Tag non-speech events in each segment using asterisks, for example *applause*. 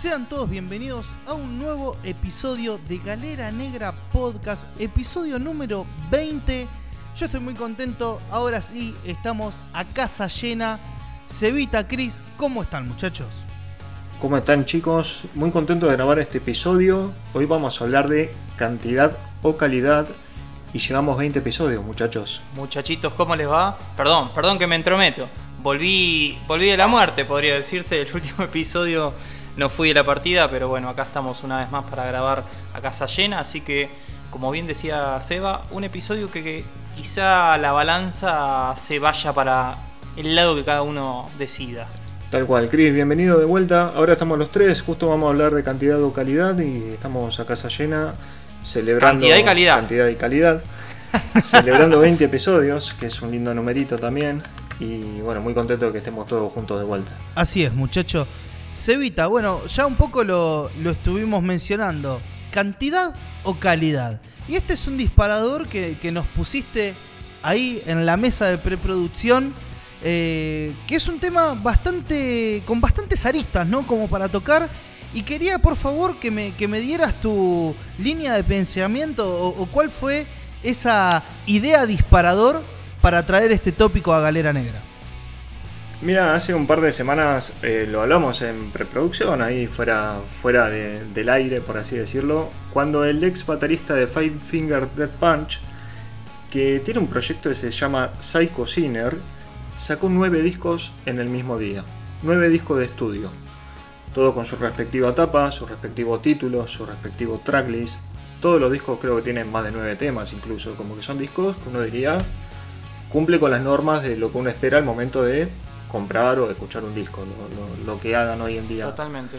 Sean todos bienvenidos a un nuevo episodio de Galera Negra Podcast, episodio número 20. Yo estoy muy contento, ahora sí estamos a casa llena. Cevita, Cris, ¿cómo están muchachos? ¿Cómo están chicos? Muy contento de grabar este episodio. Hoy vamos a hablar de cantidad o calidad y llevamos 20 episodios muchachos. Muchachitos, ¿cómo les va? Perdón, perdón que me entrometo. Volví, volví de la muerte, podría decirse. El último *laughs* episodio no fui de la partida, pero bueno, acá estamos una vez más para grabar a casa llena. Así que, como bien decía Seba, un episodio que, que quizá la balanza se vaya para el lado que cada uno decida. Tal cual, Chris, bienvenido de vuelta. Ahora estamos los tres, justo vamos a hablar de cantidad o calidad y estamos a casa llena celebrando Cantidad y calidad. cantidad y calidad. *laughs* celebrando 20 episodios, que es un lindo numerito también. Y bueno, muy contento de que estemos todos juntos de vuelta. Así es, muchacho. Cevita, bueno, ya un poco lo, lo estuvimos mencionando. ¿Cantidad o calidad? Y este es un disparador que, que nos pusiste ahí en la mesa de preproducción. eh, que es un tema bastante. con bastantes aristas, ¿no? Como para tocar. Y quería, por favor, que me, que me dieras tu línea de pensamiento o, o cuál fue esa idea disparador para traer este tópico a Galera Negra. Mira, hace un par de semanas eh, lo hablamos en preproducción, ahí fuera, fuera de- del aire, por así decirlo, cuando el ex baterista de Five Finger Death Punch, que tiene un proyecto que se llama Psycho Sinner, sacó nueve discos en el mismo día. Nueve discos de estudio. Todo con su respectiva tapa, su respectivo título, su respectivo tracklist. Todos los discos creo que tienen más de nueve temas incluso, como que son discos que uno diría cumple con las normas de lo que uno espera al momento de comprar o escuchar un disco, lo, lo- lo que hagan hoy en día. Totalmente.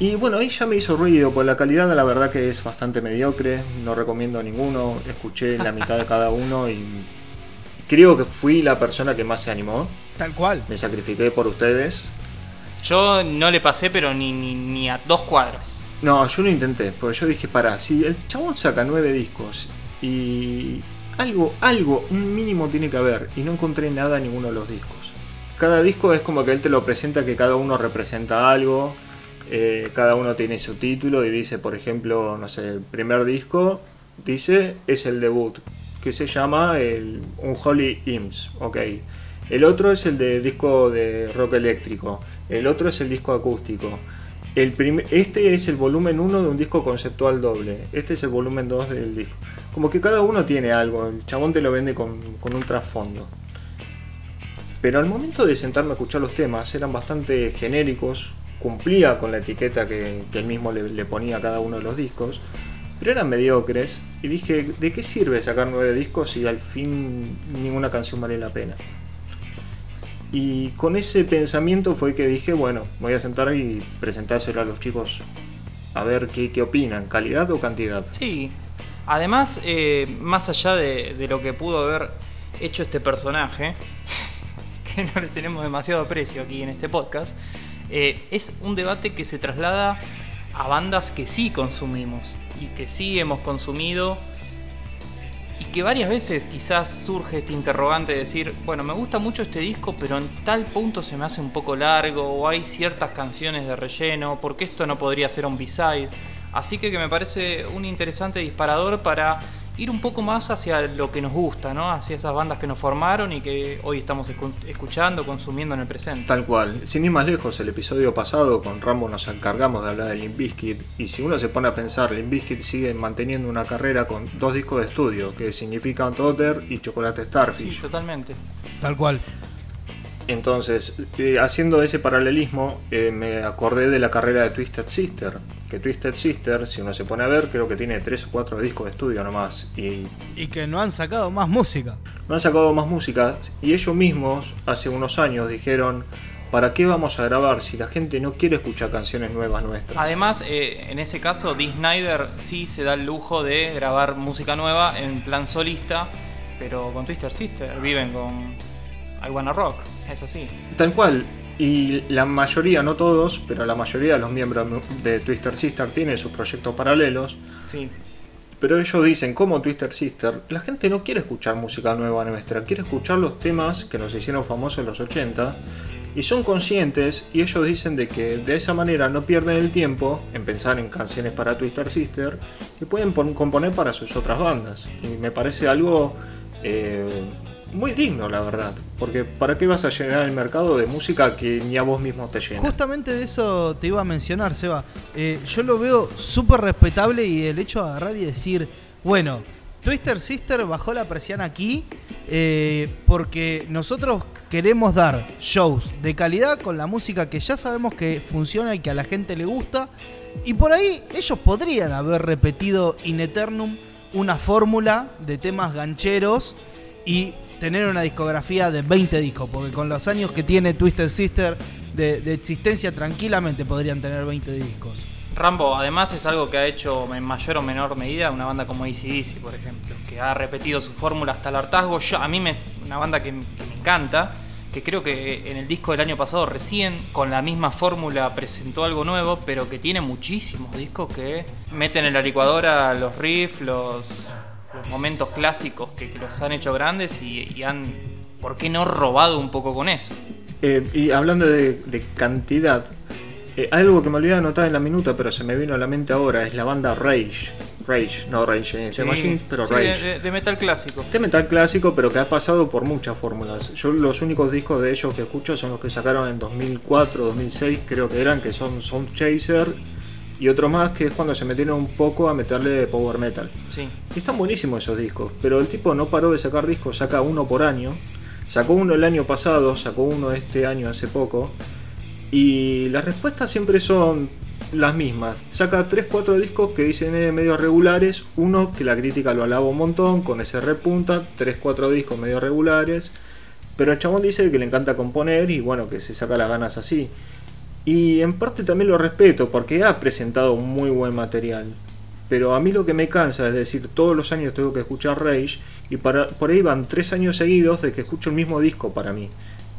Y bueno, ahí ya me hizo ruido, pues la calidad la verdad que es bastante mediocre, no recomiendo ninguno, escuché la mitad de cada uno y creo que fui la persona que más se animó, Tal cual. me sacrifiqué por ustedes. Yo no le pasé, pero ni, ni, ni a dos cuadras. No, yo lo intenté, porque yo dije, para, si el chabón saca nueve discos y algo, algo, un mínimo tiene que haber, y no encontré nada en ninguno de los discos. Cada disco es como que él te lo presenta que cada uno representa algo, eh, cada uno tiene su título y dice, por ejemplo, no sé, el primer disco dice es el debut, que se llama el Unholy Hymns, ok. El otro es el de disco de rock eléctrico, el otro es el disco acústico. El este es el volumen 1 de un disco conceptual doble, este es el volumen 2 del disco. Como que cada uno tiene algo, el chabón te lo vende con, con un trasfondo. Pero al momento de sentarme a escuchar los temas eran bastante genéricos, cumplía con la etiqueta que, que él mismo le, ponía a cada uno de los discos, pero eran mediocres y dije, ¿de qué sirve sacar nueve discos si al fin ninguna canción vale la pena? Y con ese pensamiento fue que dije, bueno, voy a sentar y presentárselo a los chicos a ver qué, opinan, calidad o cantidad. Sí. Además, eh, más allá de lo que pudo haber hecho este personaje, que no le tenemos demasiado aprecio aquí en este podcast, eh, es un debate que se traslada a bandas que sí consumimos y que sí hemos consumido y que varias veces quizás surge este interrogante de decir, bueno, me gusta mucho este disco, pero en tal punto se me hace un poco largo o hay ciertas canciones de relleno, porque esto no podría ser un B-side. Así que, que me parece un interesante disparador para ir un poco más hacia lo que nos gusta, ¿no? Hacia esas bandas que nos formaron y que hoy estamos escu- escuchando, consumiendo en el presente. Tal cual. Sin ir más lejos, el episodio pasado con Rambo nos encargamos de hablar de Limp Bizkit y si uno se pone a pensar, Limp Bizkit sigue manteniendo una carrera con dos discos de estudio que significan Totter y Chocolate Sí, Starfish. totalmente. Tal cual. Entonces, eh, haciendo ese paralelismo, eh, me acordé de la carrera de Twisted Sister. Que Twisted Sister, si uno se pone a ver, creo que tiene tres o cuatro discos de estudio nomás. Y Y que no han sacado más música. no han sacado más música. Y ellos mismos, hace unos años, dijeron: ¿Para qué vamos a grabar si la gente no quiere escuchar canciones nuevas nuestras? Además, eh, en ese caso, Dee Snyder sí se da el lujo de grabar música nueva en plan solista, pero con Twister Sister viven con I Wanna Rock, es así. Tal cual. Y la mayoría, no todos, pero la mayoría de los miembros de Twister Sister tienen sus proyectos paralelos. Sí, Pero ellos dicen, como Twister Sister, la gente no quiere escuchar música nueva nuestra, quiere escuchar los temas que nos hicieron famosos en los 80 Y son conscientes y ellos dicen de que de esa manera no pierden el tiempo en pensar en canciones para Twister Sister y pueden componer para sus otras bandas. Y me parece algo eh, muy digno, la verdad. Porque ¿para qué vas a llenar el mercado de música que ni a vos mismo te llena? Justamente de eso te iba a mencionar, Seba. Eh, yo lo veo súper respetable y el hecho de agarrar y decir, bueno, Twister Sister bajó la presión aquí eh, porque nosotros queremos dar shows de calidad con la música que ya sabemos que funciona y que a la gente le gusta. Y por ahí ellos podrían haber repetido in eternum una fórmula de temas gancheros y tener una discografía de 20 discos, porque con los años que tiene Twisted Sister de, existencia tranquilamente podrían tener 20 discos. Rambo, además es algo que ha hecho en mayor o menor medida una banda como ACDC, por ejemplo, que ha repetido su fórmula hasta el hartazgo. A mí me, es una banda que, me encanta, que creo que en el disco del año pasado recién con la misma fórmula presentó algo nuevo, pero que tiene muchísimos discos que meten en la licuadora los riffs, los, los momentos clásicos que, los han hecho grandes y, han, ¿por qué no, robado un poco con eso? Eh, y hablando de, cantidad, eh, algo que me olvidé de anotar en la minuta, pero se me vino a la mente ahora, es la banda Rage. Rage, no Rage Against Machines, pero Rage. De, metal clásico. De metal clásico, pero que ha pasado por muchas fórmulas. Yo los únicos discos de ellos que escucho son los que sacaron en 2004, 2006, creo que eran, que son Sound Chaser y otro más que es cuando se metieron un poco a meterle power metal. Sí. Y están buenísimos esos discos, pero el tipo no paró de sacar discos, saca uno por año. Sacó uno el año pasado, sacó uno este año hace poco. Y las respuestas siempre son las mismas. Saca 3-4 discos que dicen eh, medio regulares, uno que la crítica lo alaba un montón, con ese repunta, 3-4 discos medio regulares. Pero el chabón dice que le encanta componer y bueno, que se saca las ganas así. Y en parte también lo respeto porque ha presentado muy buen material. Pero a mí lo que me cansa es decir, todos los años tengo que escuchar Rage y para, por ahí van tres años seguidos de que escucho el mismo disco para mí.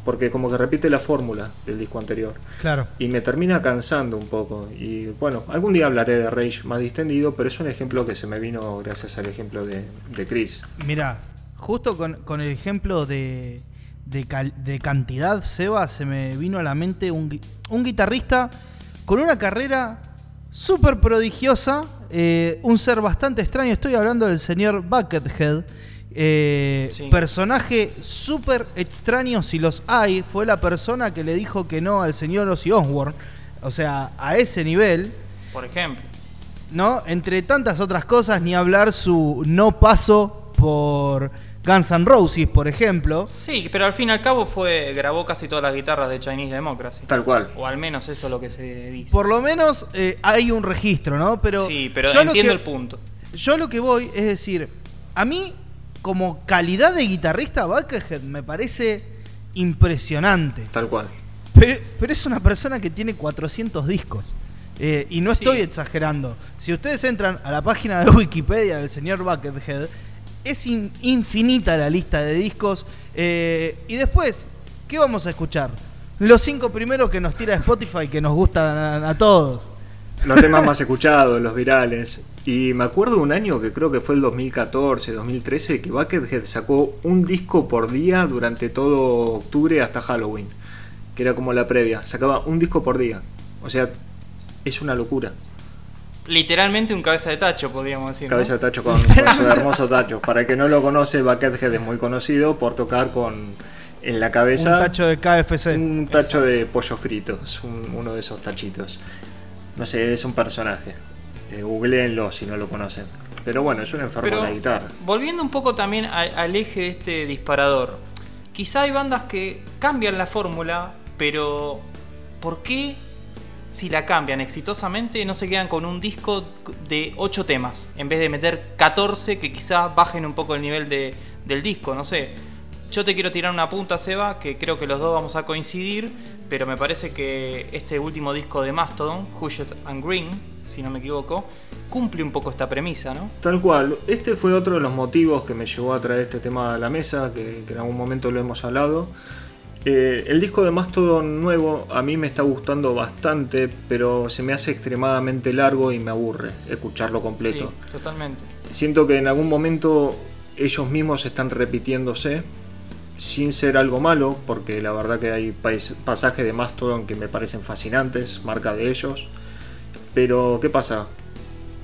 Porque como que repite la fórmula del disco anterior. Claro. Y me termina cansando un poco. Y bueno, algún día hablaré de Rage más distendido, pero es un ejemplo que se me vino gracias al ejemplo de, de Chris. Mira, justo con, con el ejemplo de, de, cantidad, Seba, se me vino a la mente un, guitarrista con una carrera súper prodigiosa, eh, un ser bastante extraño. Estoy hablando del señor Buckethead. Eh, personaje súper extraño, si los hay, fue la persona que le dijo que no al señor Ozzy Osbourne. O sea, a ese nivel. Por ejemplo. ¿No? Entre tantas otras cosas, ni hablar su no paso por Guns N' Roses, por ejemplo. Sí, pero al fin y al cabo fue grabó casi todas las guitarras de Chinese Democracy. Tal cual. O al menos eso es lo que se dice. Por lo menos eh, hay un registro, ¿no? Pero sí, pero entiendo el punto. Yo lo que voy es decir, a mí como calidad de guitarrista Buckethead me parece impresionante. Tal cual. Pero, es una persona que tiene 400 discos. Eh, y no estoy exagerando. Si ustedes entran a la página de Wikipedia del señor Buckethead, es infinita la lista de discos. Eh, y después, ¿qué vamos a escuchar? Los cinco primeros que nos tira Spotify que nos gustan a, todos. Los temas más escuchados, los virales. Y me acuerdo un año que creo que fue el 2014, 2013, que Buckethead sacó un disco por día durante todo octubre hasta Halloween. Que era como la previa. Sacaba un disco por día. O sea, es una locura. Literalmente un cabeza de tacho, podríamos decir. Cabeza de tacho con, su hermoso tacho. Para el que no lo conoce, Buckethead es muy conocido por tocar con en la cabeza. Un tacho de KFC. Un tacho de pollo frito. Es uno de esos tachitos. No sé, es un personaje. Eh, googleenlo si no lo conocen. Pero bueno, es un enfermo de la guitarra. Volviendo un poco también al eje de este disparador. Quizá hay bandas que cambian la fórmula, pero ¿por qué si la cambian exitosamente, no se quedan con un disco de 8 temas, en vez de meter 14 que quizás bajen un poco el nivel de, del disco, no sé. Yo te quiero tirar una punta, Seba, que creo que los dos vamos a coincidir, pero me parece que este último disco de Mastodon, Hushes and Green, si no me equivoco, cumple un poco esta premisa, ¿no? Tal cual. Este fue otro de los motivos que me llevó a traer este tema a la mesa, que, que en algún momento lo hemos hablado. Eh, el disco de Mastodon nuevo a mí me está gustando bastante, pero se me hace extremadamente largo y me aburre escucharlo completo. Sí, totalmente. Siento que en algún momento ellos mismos están repitiéndose sin ser algo malo, porque la verdad que hay pasajes de Mastodon que me parecen fascinantes, marca de ellos. Pero, ¿qué pasa?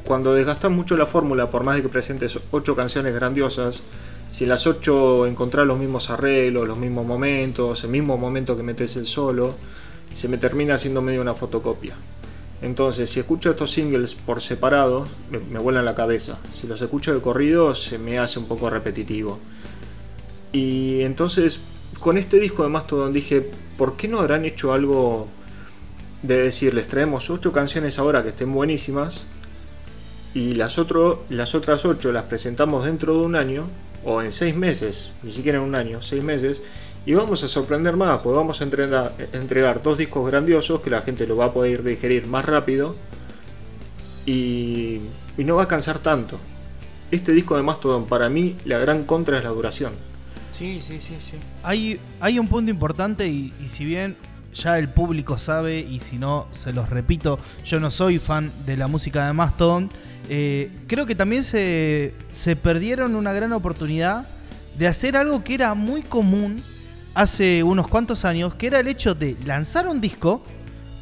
Cuando desgastas mucho la fórmula, por más de que presentes ocho canciones grandiosas, si las ocho encontrás los mismos arreglos, los mismos momentos, el mismo momento que metes el solo, se me termina haciendo medio una fotocopia. Entonces, si escucho estos singles por separado, me, vuelan la cabeza. Si los escucho de corrido, se me hace un poco repetitivo. Y entonces, con este disco de Mastodon dije, ¿por qué no habrán hecho algo de decir, les traemos ocho canciones ahora que estén buenísimas y las, otras ocho las presentamos dentro de un año o en seis meses, ni siquiera en un año, seis meses, y vamos a sorprender más, pues vamos a entregar, dos discos grandiosos que la gente lo va a poder digerir más rápido y, y no va a cansar tanto. Este disco de Mastodon, para mí, la gran contra es la duración. Sí, sí, sí, sí. Hay, hay un punto importante y, si bien ya el público sabe y si no, se los repito, yo no soy fan de la música de Mastodon, eh, creo que también se, se perdieron una gran oportunidad de hacer algo que era muy común hace unos cuantos años, que era el hecho de lanzar un disco,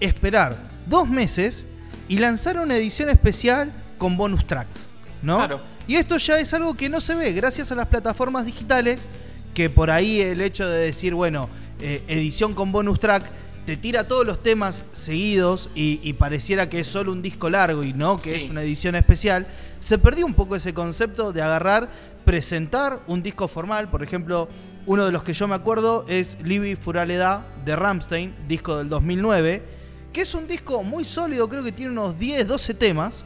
esperar dos meses y lanzar una edición especial con bonus tracks, ¿no? Claro. Y esto ya es algo que no se ve gracias a las plataformas digitales que por ahí el hecho de decir, bueno, eh, edición con bonus track, te tira todos los temas seguidos y, pareciera que es solo un disco largo y no que es una edición especial, se perdió un poco ese concepto de agarrar, presentar un disco formal, por ejemplo, uno de los que yo me acuerdo es Libby Furaleda de Ramstein, disco del 2009, que es un disco muy sólido, creo que tiene unos 10, 12 temas,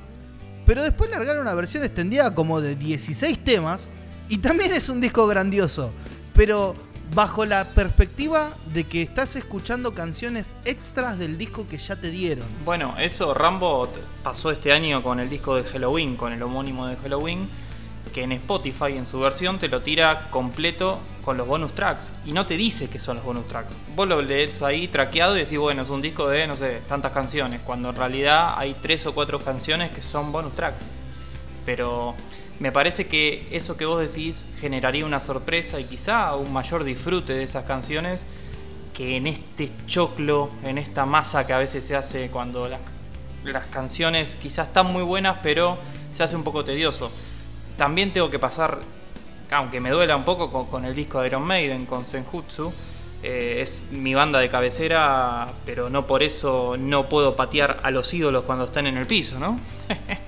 pero después largaron una versión extendida como de 16 temas y también es un disco grandioso. Pero bajo la perspectiva de que estás escuchando canciones extras del disco que ya te dieron. Bueno, eso Rambo pasó este año con el disco de Halloween, con el homónimo de Halloween, que en Spotify en su versión te lo tira completo con los bonus tracks y no te dice que son los bonus tracks. Vos lo lees ahí traqueado y decís, bueno, es un disco de, no sé, tantas canciones, cuando en realidad hay tres o cuatro canciones que son bonus tracks. Pero me parece que eso que vos decís generaría una sorpresa y quizá un mayor disfrute de esas canciones que en este choclo, en esta masa que a veces se hace cuando las, canciones quizás están muy buenas, pero se hace un poco tedioso. También tengo que pasar, aunque me duela un poco con, el disco de Iron Maiden, con Senjutsu, eh, es mi banda de cabecera, pero no por eso no puedo patear a los ídolos cuando están en el piso, ¿no? *laughs*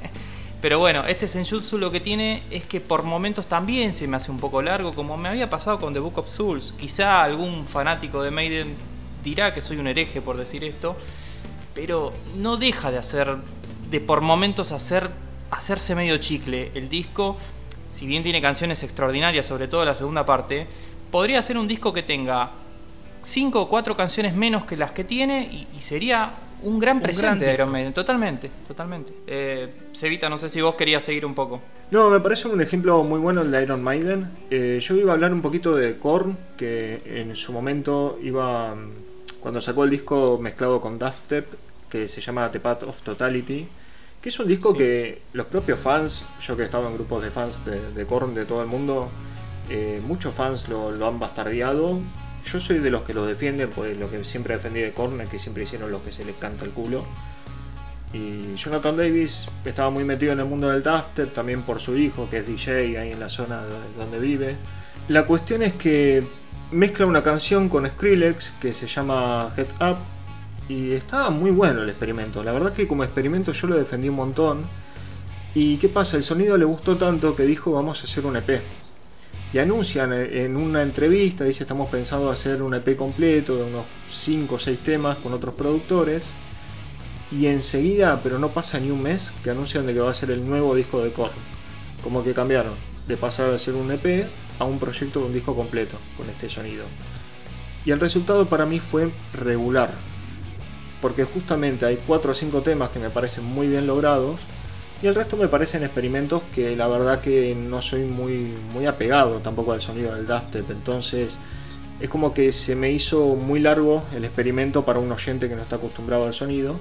Pero bueno, este Senjutsu lo que tiene es que por momentos también se me hace un poco largo, como me había pasado con The Book of Souls. Quizá algún fanático de Maiden dirá que soy un hereje por decir esto, pero no deja de hacer, de por momentos hacer, hacerse medio chicle. El disco, si bien tiene canciones extraordinarias, sobre todo la segunda parte, podría ser un disco que tenga cinco o cuatro canciones menos que las que tiene y, y sería un gran presente de Iron Maiden, totalmente, totalmente. Eh, Cevita, no sé si vos querías seguir un poco. No, me parece un ejemplo muy bueno el de Iron Maiden. Eh, yo iba a hablar un poquito de Korn, que en su momento iba, cuando sacó el disco mezclado con Dubstep, que se llama The Path of Totality, que es un disco que los propios fans, yo que he estado en grupos de fans de, de Korn de todo el mundo, eh, muchos fans lo, lo han bastardeado yo soy de los que lo defienden, pues lo que siempre defendí de Korn es que siempre hicieron lo que se les canta el culo. Y Jonathan Davis estaba muy metido en el mundo del dubstep, también por su hijo, que es DJ ahí en la zona donde vive. La cuestión es que mezcla una canción con Skrillex que se llama Head Up y estaba muy bueno el experimento. La verdad que como experimento yo lo defendí un montón. ¿Y qué pasa? El sonido le gustó tanto que dijo vamos a hacer un EP y anuncian en una entrevista, dice estamos pensando hacer un EP completo de unos 5 o 6 temas con otros productores. Y enseguida, pero no pasa ni un mes, que anuncian de que va a ser el nuevo disco de Korn. Como que cambiaron de pasar de ser un EP a un proyecto de un disco completo con este sonido. Y el resultado para mí fue regular. Porque justamente hay 4 o 5 temas que me parecen muy bien logrados y el resto me parecen experimentos que la verdad que no soy muy, muy apegado tampoco al sonido del dubstep. Entonces es como que se me hizo muy largo el experimento para un oyente que no está acostumbrado al sonido.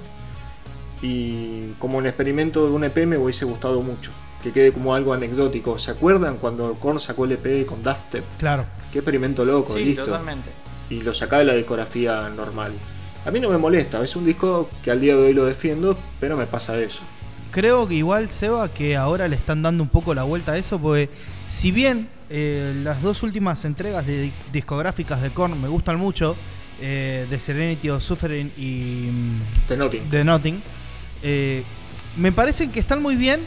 Y como un experimento de un EP me hubiese gustado mucho. Que quede como algo anecdótico. ¿Se acuerdan cuando Korn sacó el EP con dubstep? Claro. qué experimento loco, Sí, listo. totalmente. Y lo saca de la discografía normal. A mí no me molesta, es un disco que al día de hoy lo defiendo, pero me pasa eso. Creo que igual, Seba, que ahora le están dando un poco la vuelta a eso, porque si bien eh, las dos últimas entregas de di- discográficas de Korn me gustan mucho, eh, The Serenity of Suffering y mm, The Nothing. The Nothing, eh, me parecen que están muy bien,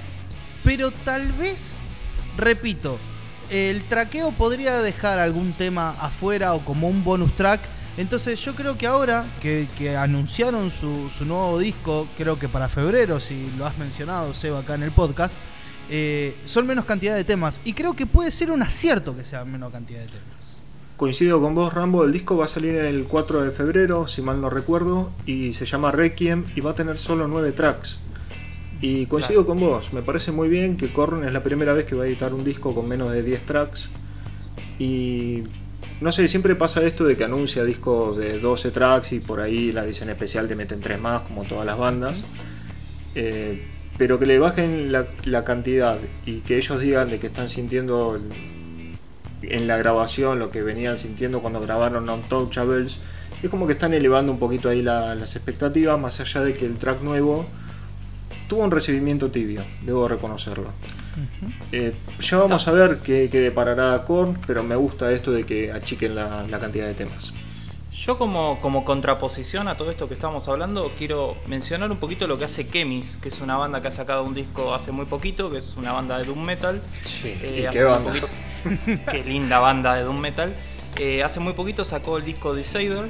pero tal vez, repito, el traqueo podría dejar algún tema afuera o como un bonus track. Entonces yo creo que ahora que, que anunciaron su, su nuevo disco, creo que para febrero, si lo has mencionado, Seba, acá en el podcast, eh, son menos cantidad de temas. Y creo que puede ser un acierto que sea menos cantidad de temas. Coincido con vos, Rambo, el disco va a salir el 4 de febrero, si mal no recuerdo, y se llama Requiem y va a tener solo 9 tracks. Y coincido con vos, me parece muy bien que Korn es la primera vez que va a editar un disco con menos de 10 tracks. Y no sé, siempre pasa esto de que anuncia discos de 12 tracks y por ahí la edición especial te meten 3 más, como todas las bandas. Eh, pero que le bajen la, cantidad y que ellos digan de que están sintiendo en la grabación lo que venían sintiendo cuando grabaron Untouchables. Es como que están elevando un poquito ahí la- las expectativas, más allá de que el track nuevo tuvo un recibimiento tibio, debo reconocerlo. Eh, ya vamos a ver qué, qué deparará Korn, pero me gusta esto de que achiquen la, la cantidad de temas. Yo como, como contraposición a todo esto que estamos hablando, quiero mencionar un poquito lo que hace Kemis, que es una banda que ha sacado un disco hace muy poquito, que es una banda de Doom Metal. Sí, Eh, banda. poquito- *laughs* qué linda banda de Doom Metal. Eh, hace muy poquito sacó el disco Disaber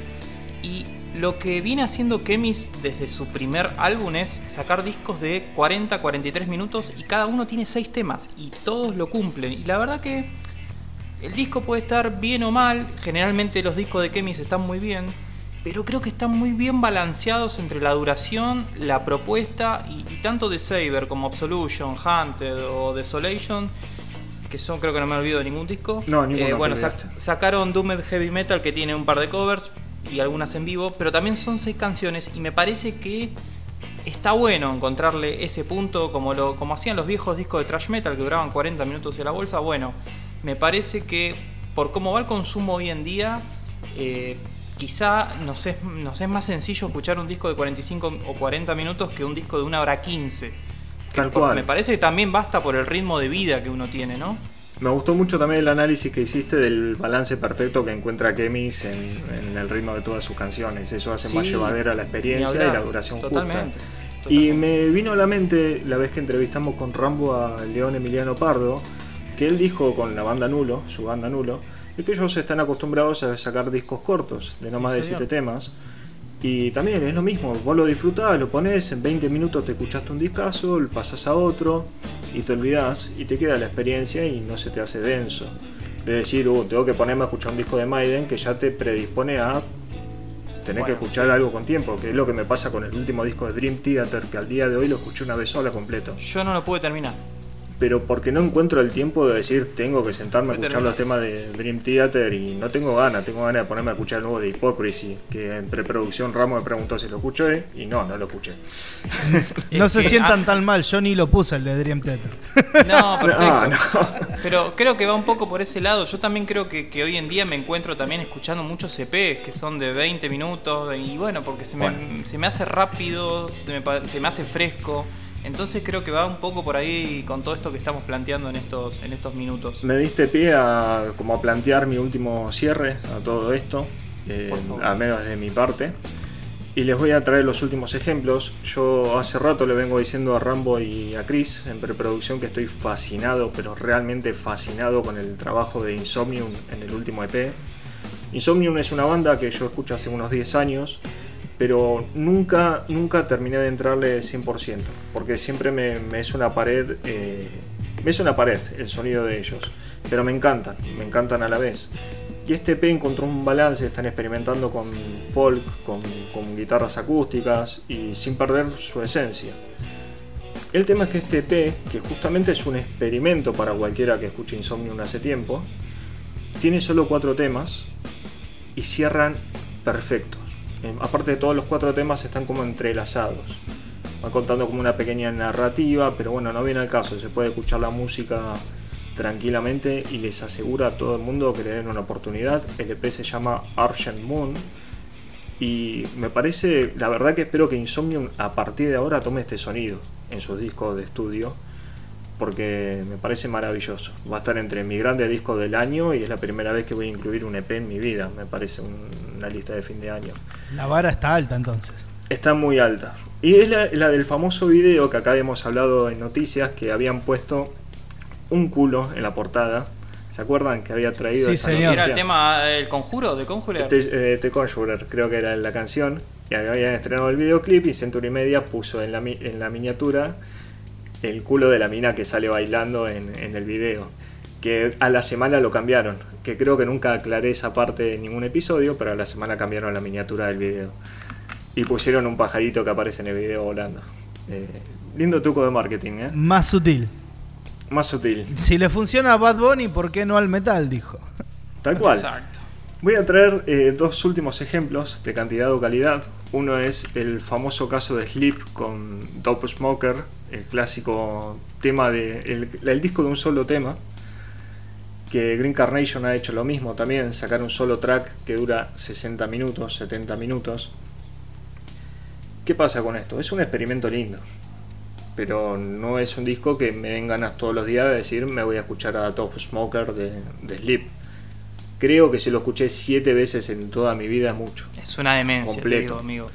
y lo que viene haciendo Kemis desde su primer álbum es sacar discos de 40, 43 minutos y cada uno tiene 6 temas y todos lo cumplen. Y la verdad que el disco puede estar bien o mal, generalmente los discos de Kemis están muy bien, pero creo que están muy bien balanceados entre la duración, la propuesta y, y tanto de Saber como Absolution, Hunted o Desolation, que son creo que no me olvido de ningún disco. No, ninguno te bueno, sacaron Doomed Heavy Metal que tiene un par de covers y algunas en vivo, pero también son seis canciones y me parece que está bueno encontrarle ese punto como lo como hacían los viejos discos de thrash metal que duraban 40 minutos en la bolsa. Bueno, me parece que por cómo va el consumo hoy en día, eh, quizá nos es, nos es más sencillo escuchar un disco de 45 o 40 minutos que un disco de una hora 15. Tal cual. Me parece que también basta por el ritmo de vida que uno tiene, ¿no? Me gustó mucho también el análisis que hiciste del balance perfecto que encuentra Kemis en, en el ritmo de todas sus canciones. Eso hace más llevadera la experiencia y la duración Totalmente. justa. Y totalmente. me vino a la mente la vez que entrevistamos con Rambo a León Emiliano Pardo, que él dijo con la banda Nulo, su banda Nulo, es que ellos están acostumbrados a sacar discos cortos, de no Sí, más de señor. 7 temas. Y también es lo mismo, vos lo disfrutás, lo pones, en 20 minutos te escuchaste un discazo, lo pasas a otro y te olvidás y te queda la experiencia y no se te hace denso. De decir, uh, tengo que ponerme a escuchar un disco de Maiden que ya te predispone a tener que escuchar sí. algo con tiempo, que es lo que me pasa con el último disco de Dream Theater, que al día de hoy lo escuché una vez sola completo. Yo no lo pude terminar. Pero porque no encuentro el tiempo de decir, tengo que sentarme a escuchar los temas de Dream Theater y no tengo ganas, tengo ganas de ponerme a escuchar el nuevo de Hypocrisy, que en preproducción Ramos me preguntó si lo escuché y no, no lo escuché. *laughs* No se sientan ah, tan mal, yo ni lo puse el de Dream Theater. *laughs* *laughs* No, perfecto. Ah, no. Pero creo que va un poco por ese lado. Yo también creo que, que hoy en día me encuentro también escuchando muchos CPs que son de 20 minutos y bueno, porque se me, Bueno. se me hace rápido, se me, pa- se me hace fresco. Entonces creo que va un poco por ahí con todo esto que estamos planteando en estos, en estos minutos. Me diste pie a, como a plantear mi último cierre a todo esto, eh, al menos de mi parte. Y les voy a traer los últimos ejemplos. Yo hace rato le vengo diciendo a Rambo y a Chris en preproducción que estoy fascinado, pero realmente fascinado con el trabajo de Insomnium en el último EP. Insomnium es una banda que yo escucho hace unos 10 años, pero nunca, nunca terminé de entrarle 100%, porque siempre me, es una pared, eh, me es una pared el sonido de ellos, pero me encantan, me encantan a la vez. Y este EP encontró un balance, están experimentando con folk, con, guitarras acústicas y sin perder su esencia. El tema es que este EP, que justamente es un experimento para cualquiera que escuche Insomnium hace tiempo, tiene solo cuatro temas y cierran perfectos. Eh, aparte de todos los cuatro temas están como entrelazados. Van contando como una pequeña narrativa, pero bueno, no viene al caso. Se puede escuchar la música tranquilamente y les asegura a todo el mundo que le den una oportunidad. El EP se llama Argent Moon y me parece, la verdad que espero que Insomnium a partir de ahora tome este sonido en sus discos de estudio porque me parece maravilloso. Va a estar entre mi grande disco del año y es la primera vez que voy a incluir un EP en mi vida. Me parece una lista de fin de año. La vara está alta entonces. Está muy alta. Y es la, la del famoso video que acá habíamos hablado en noticias que habían puesto un culo en la portada. ¿Se acuerdan que había traído Sí, esa señor. ¿Era noticia? el tema del conjuro, de Conjurer? The, eh, The Conjurer, creo que era la canción. Y habían estrenado el videoclip y Century Media puso en la, en la miniatura el culo de la mina que sale bailando en, en el video. Que a la semana lo cambiaron. Que creo que nunca aclaré esa parte en ningún episodio, pero a la semana cambiaron la miniatura del video. Y pusieron un pajarito que aparece en el video volando. Eh, lindo truco de marketing, ¿eh? Más sutil. Más sutil. Si le funciona a Bad Bunny, ¿por qué no al metal? Dijo. Tal cual. Exacto. Voy a traer eh, dos últimos ejemplos de cantidad o calidad. Uno es el famoso caso de Sleep con Dope Smoker, el clásico tema de. el, el disco de un solo tema. Que Green Carnation ha hecho lo mismo también, sacar un solo track que dura 60 minutos, 70 minutos. ¿Qué pasa con esto? Es un experimento lindo. Pero no es un disco que me den ganas todos los días de decir me voy a escuchar a Top Smoker de, de Sleep. Creo que si lo escuché siete veces en toda mi vida es mucho. Es una demencia, Completo. te digo, amigo.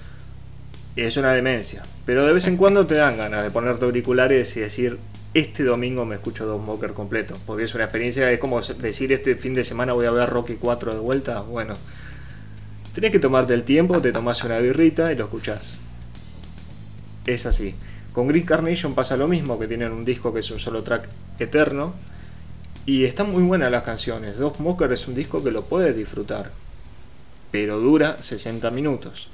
Es una demencia. Pero de vez en cuando te dan ganas de ponerte auriculares y decir, este domingo me escucho Don Smoker completo. Porque es una experiencia, es como decir, este fin de semana voy a ver Rocky 4 de vuelta. Bueno, tenés que tomarte el tiempo, te tomás una birrita y lo escuchás. Es así. Con Green Carnation pasa lo mismo, que tienen un disco que es un solo track eterno. Y están muy buenas las canciones. Dog Smoker es un disco que lo puedes disfrutar. Pero dura 60 minutos.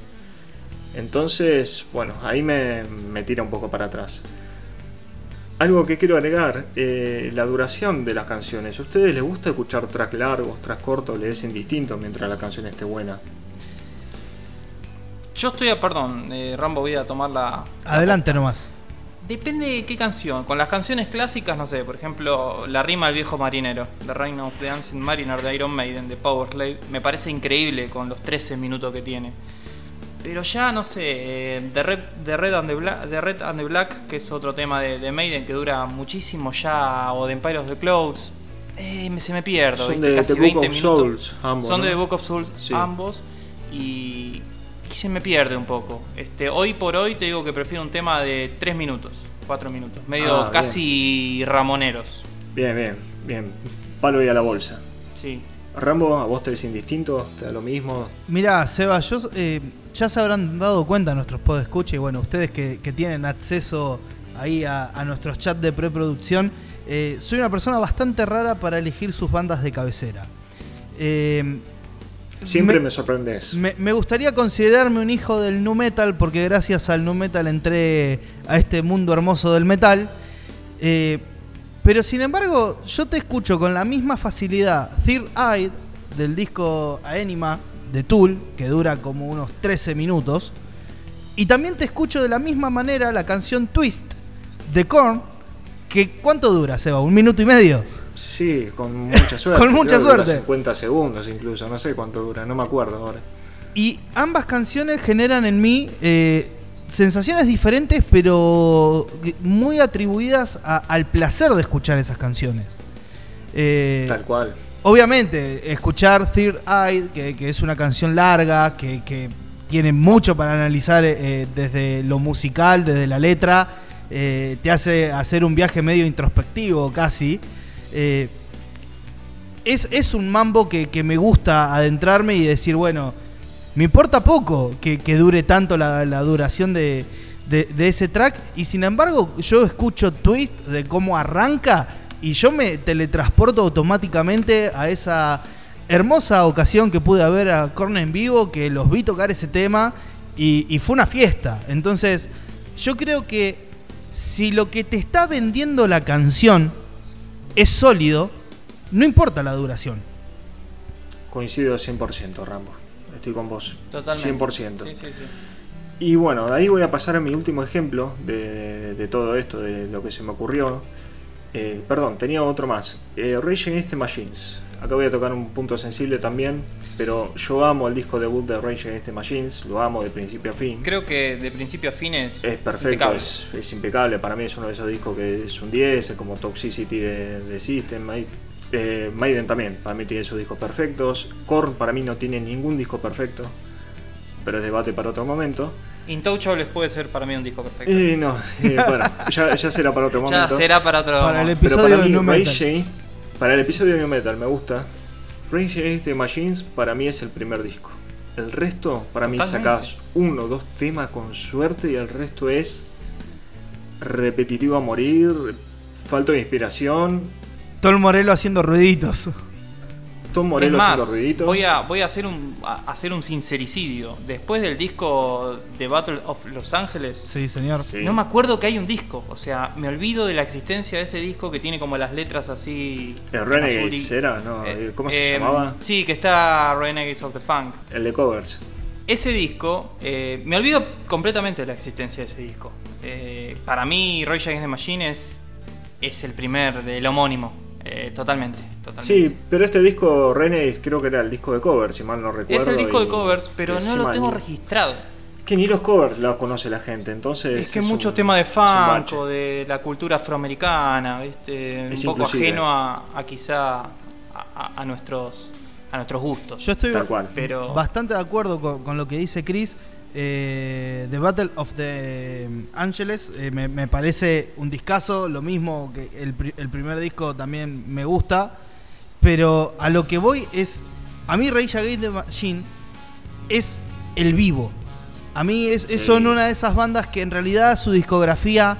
Entonces, bueno, ahí me, me tira un poco para atrás. Algo que quiero agregar, eh, la duración de las canciones. ¿A ustedes les gusta escuchar track largos, track cortos? ¿Les es indistinto mientras la canción esté buena? Yo estoy a, perdón, eh, Rambo, voy a tomar la. Adelante nomás. Depende de qué canción. Con las canciones clásicas, no sé, por ejemplo, la rima al viejo marinero, The Reign of the Dancing Mariner de Iron Maiden, de Power Slave, me parece increíble con los 13 minutos que tiene. Pero ya, no sé, eh, The, Red, The, Red and the Black, The Red and the Black, que es otro tema de, de Maiden que dura muchísimo ya, o de Empire of the Clouds, eh, me- se me pierde. Son ¿viste? de Casi The Book 20 of minutos. Souls, ambos, Son de. The Book of Souls Sí. ambos. Y, y se me pierde un poco. Este, hoy por hoy te digo que prefiero un tema de 3 minutos, 4 minutos. Medio Ah, bien. casi ramoneros. Bien, bien, bien. Palo y a la bolsa. Sí. Rambo, ¿a vos te indistinto? ¿Te da lo mismo? Mirá, Seba, yo, eh, ya se habrán dado cuenta nuestros podescuchas y bueno, ustedes que, que tienen acceso ahí a, a nuestros chats de preproducción, eh, soy una persona bastante rara para elegir sus bandas de cabecera. Eh, Siempre me, sorprendes. me, me gustaría considerarme un hijo del nu metal porque gracias al nu metal entré a este mundo hermoso del metal. Eh, pero sin embargo, yo te escucho con la misma facilidad Third Eye del disco Anima de Tool, que dura como unos 13 minutos. Y también te escucho de la misma manera la canción Twist de Korn, que ¿cuánto dura, Seba? ¿Un minuto y medio? Sí, con mucha *laughs* suerte. Con mucha Creo suerte. 50 segundos incluso, no sé cuánto dura, no me acuerdo ahora. Y ambas canciones generan en mí eh, sensaciones diferentes, pero muy atribuidas a- al placer de escuchar esas canciones. Eh, Tal cual. obviamente, escuchar Third Eye, que, que es una canción larga, que, que tiene mucho para analizar eh, desde lo musical, desde la letra, eh, te hace hacer un viaje medio introspectivo casi. Es, es un mambo que, que me gusta adentrarme y decir, bueno, me importa poco que, que dure tanto la, la duración de, de- ese track. Y sin embargo, yo escucho Twist de cómo arranca y yo me teletransporto automáticamente a esa hermosa ocasión que pude ver a Korn en vivo, que los vi tocar ese tema y, y fue una fiesta. Entonces, yo creo que si lo que te está vendiendo la canción es sólido, no importa la duración. Coincido 100%, Rambo. Estoy con vos. Totalmente. 100%. Sí, sí, sí. Y bueno, de ahí voy a pasar a mi último ejemplo de, de todo esto, de lo que se me ocurrió. Eh, perdón, tenía otro más. Eh, Rage Against the Machines. Acá voy a tocar un punto sensible también, pero yo amo el disco debut de Rage Against the Machines, lo amo de principio a fin. Creo que de principio a fin es, Es perfecto, impecable. es, es impecable. Para mí es uno de esos discos que es un 10, es como Toxicity de, de System. Mai- eh, Maiden también, para mí tiene sus discos perfectos. Korn para mí no tiene ningún disco perfecto, pero es debate para otro momento. Intouchables puede ser para mí un disco perfecto. Y no, eh, *laughs* bueno, ya, ya será para otro ya momento. será para otro Para el momento. Pero para mí, para el episodio de New Metal me gusta. Rage Against the Machines para mí es el primer disco. El resto, para mí, sacas uno o dos temas con suerte y el resto es repetitivo a morir, falta de inspiración. Tom Morello haciendo ruiditos. Tom Morello más, haciendo ruiditos. voy a, voy a hacer un a hacer un sincericidio. Después del disco de Battle of Los Ángeles, Sí, señor. Sí. no me acuerdo que hay un disco. O sea, me olvido de la existencia de ese disco que tiene como las letras así. El en Renegades era, ¿no? Eh, ¿Cómo se eh, llamaba? Sí, que está Renegades of the Funk. El de covers. Ese disco, eh, me olvido completamente de la existencia de ese disco. Eh, para mí, Rage Against the Machine es, es el primer del homónimo. Eh, totalmente, totalmente. Sí, pero este disco Renegades creo que era el disco de covers, si mal no recuerdo. es el disco de covers, pero no lo tengo ni- registrado. Que ni los covers los conoce la gente, entonces. Es que es muchos temas de funk o de la cultura afroamericana, ¿viste? Es un poco inclusive. ajeno a, a quizá a, a- a nuestros a nuestros gustos. Yo estoy Tal cual. Pero- bastante de acuerdo con, con lo que dice Chris. Eh, the Battle of the Angeles eh, me, me parece un discazo, lo mismo que el, pri- el primer disco también me gusta, pero a lo que voy es, a mí Rage Against the Machine es el vivo. A mí es, Sí. son una de esas bandas que en realidad su discografía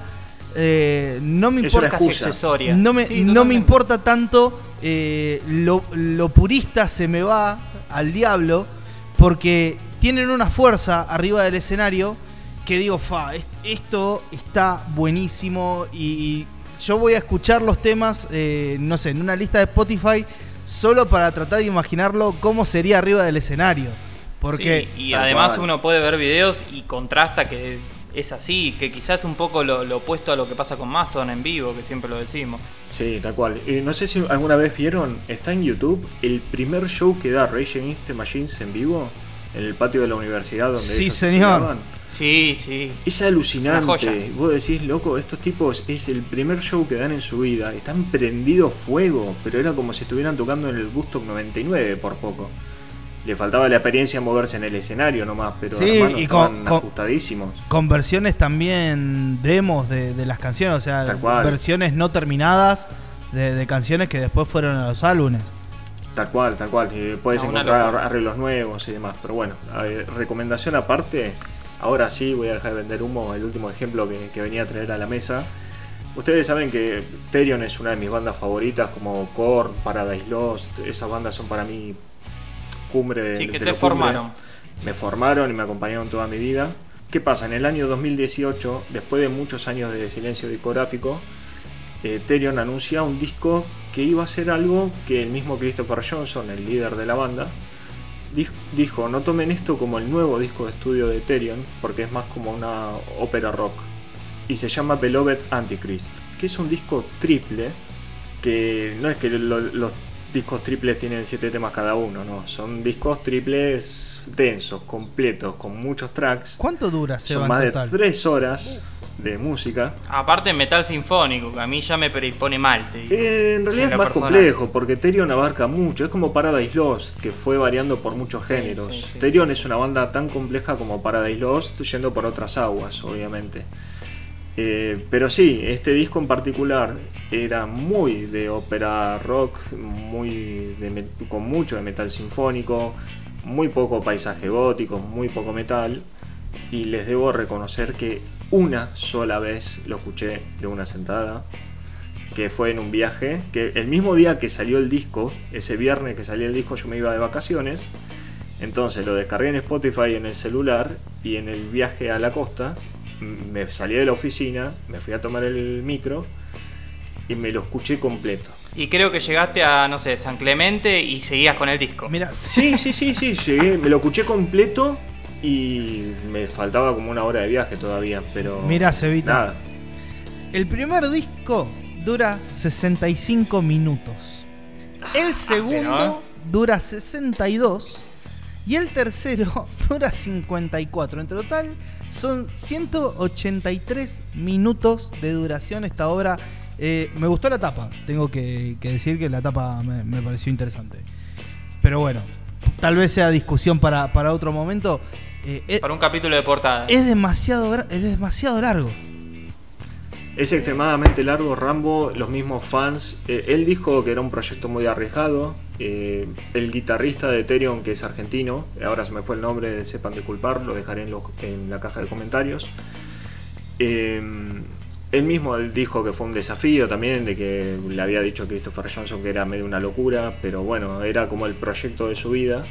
eh, no me Es una importa accesoria. no me, Sí, no me totalmente. importa tanto eh, lo, lo purista se me va al diablo porque tienen una fuerza arriba del escenario que digo, fa, es- esto está buenísimo y, yo voy a escuchar los temas, eh, no sé, en una lista de Spotify solo para tratar de imaginarlo cómo sería arriba del escenario. Porque Sí, y además cual. uno puede ver videos y contrasta que es así, que quizás es un poco lo, lo opuesto a lo que pasa con Mastodon en vivo, que siempre lo decimos. Sí, tal cual. Eh, no sé si alguna vez vieron, está en YouTube el primer show que da Rage Against the Machines en vivo en el patio de la universidad donde Sí, señor. Sí, sí. Es Es alucinante. joya. Vos decís, loco, estos tipos es el primer show que dan en su vida. Están prendidos fuego, pero era como si estuvieran tocando en el Gusto 99 por poco. Le faltaba la experiencia de moverse en el escenario nomás, pero Sí, hermano, y con- estaban con- ajustadísimos. con versiones también demos de, de las canciones, o sea, versiones no terminadas de, de canciones que después fueron a los álbumes. Tal cual, tal cual. Eh, puedes No, encontrar arreglos nuevos y demás. Pero bueno, recomendación aparte. Ahora sí voy a dejar de vender humo. El último ejemplo que, que venía a traer a la mesa. Ustedes saben que Therion es una de mis bandas favoritas, como Korn, Paradise Lost. Esas bandas son para mí cumbre de Sí, que de te lo cumbre. formaron. Me formaron y me acompañaron toda mi vida. ¿Qué pasa? En el año 2018, después de muchos años de silencio discográfico, Therion anuncia un disco que iba a ser algo que el mismo Christopher Johnson, el líder de la banda, dij- dijo, no tomen esto como el nuevo disco de estudio de Therion, porque es más como una ópera rock. Y se llama Beloved Antichrist, que es un disco triple, que no es que lo- los discos triples tienen siete temas cada uno, no, son discos triples densos, completos, con muchos tracks. ¿Cuánto dura Seba Son en más de total? tres horas de música. Aparte metal sinfónico, que a mí ya me pone mal. te digo. Eh, en realidad En es más personal. complejo, porque Therion abarca mucho. Es como Paradise Lost, que fue variando por muchos géneros. sí, sí, Therion es una banda tan compleja como Paradise Lost, yendo por otras aguas, obviamente. Eh, pero sí, este disco en particular era muy de ópera rock, muy de con mucho de metal sinfónico, muy poco paisaje gótico, muy poco metal. Y les debo reconocer que una sola vez lo escuché de una sentada, que fue en un viaje, que el mismo día que salió el disco, ese viernes que salió el disco yo me iba de vacaciones, entonces lo descargué en Spotify en el celular y en el viaje a la costa me salí de la oficina, me fui a tomar el micro y me lo escuché completo. Y creo que llegaste a, no sé, San Clemente y seguías con el disco. Mira, Sí, sí, sí, sí, llegué, me lo escuché completo y me faltaba como una hora de viaje todavía, pero... Mira, Cevita. Nada, el primer disco dura 65 minutos. El segundo pero- dura 62 y el tercero *laughs* dura 54. En total son 183 minutos de duración esta obra. Eh, me gustó la tapa, tengo que, que decir que la tapa me, me pareció interesante. Pero bueno, tal vez sea discusión para, para otro momento. Eh, es, Para un capítulo de portada. es demasiado, es demasiado largo. Es extremadamente largo Rambo, los mismos fans. eh, él dijo que era un proyecto muy arriesgado. eh, el guitarrista de Ethereum, que es argentino, ahora se me fue el nombre, sepan disculpar, lo dejaré en, los- en la caja de comentarios. Eh, él mismo él dijo que fue un desafío también, de que le había dicho a Christopher Johnson que era medio una locura, pero bueno, era como el proyecto de su vida.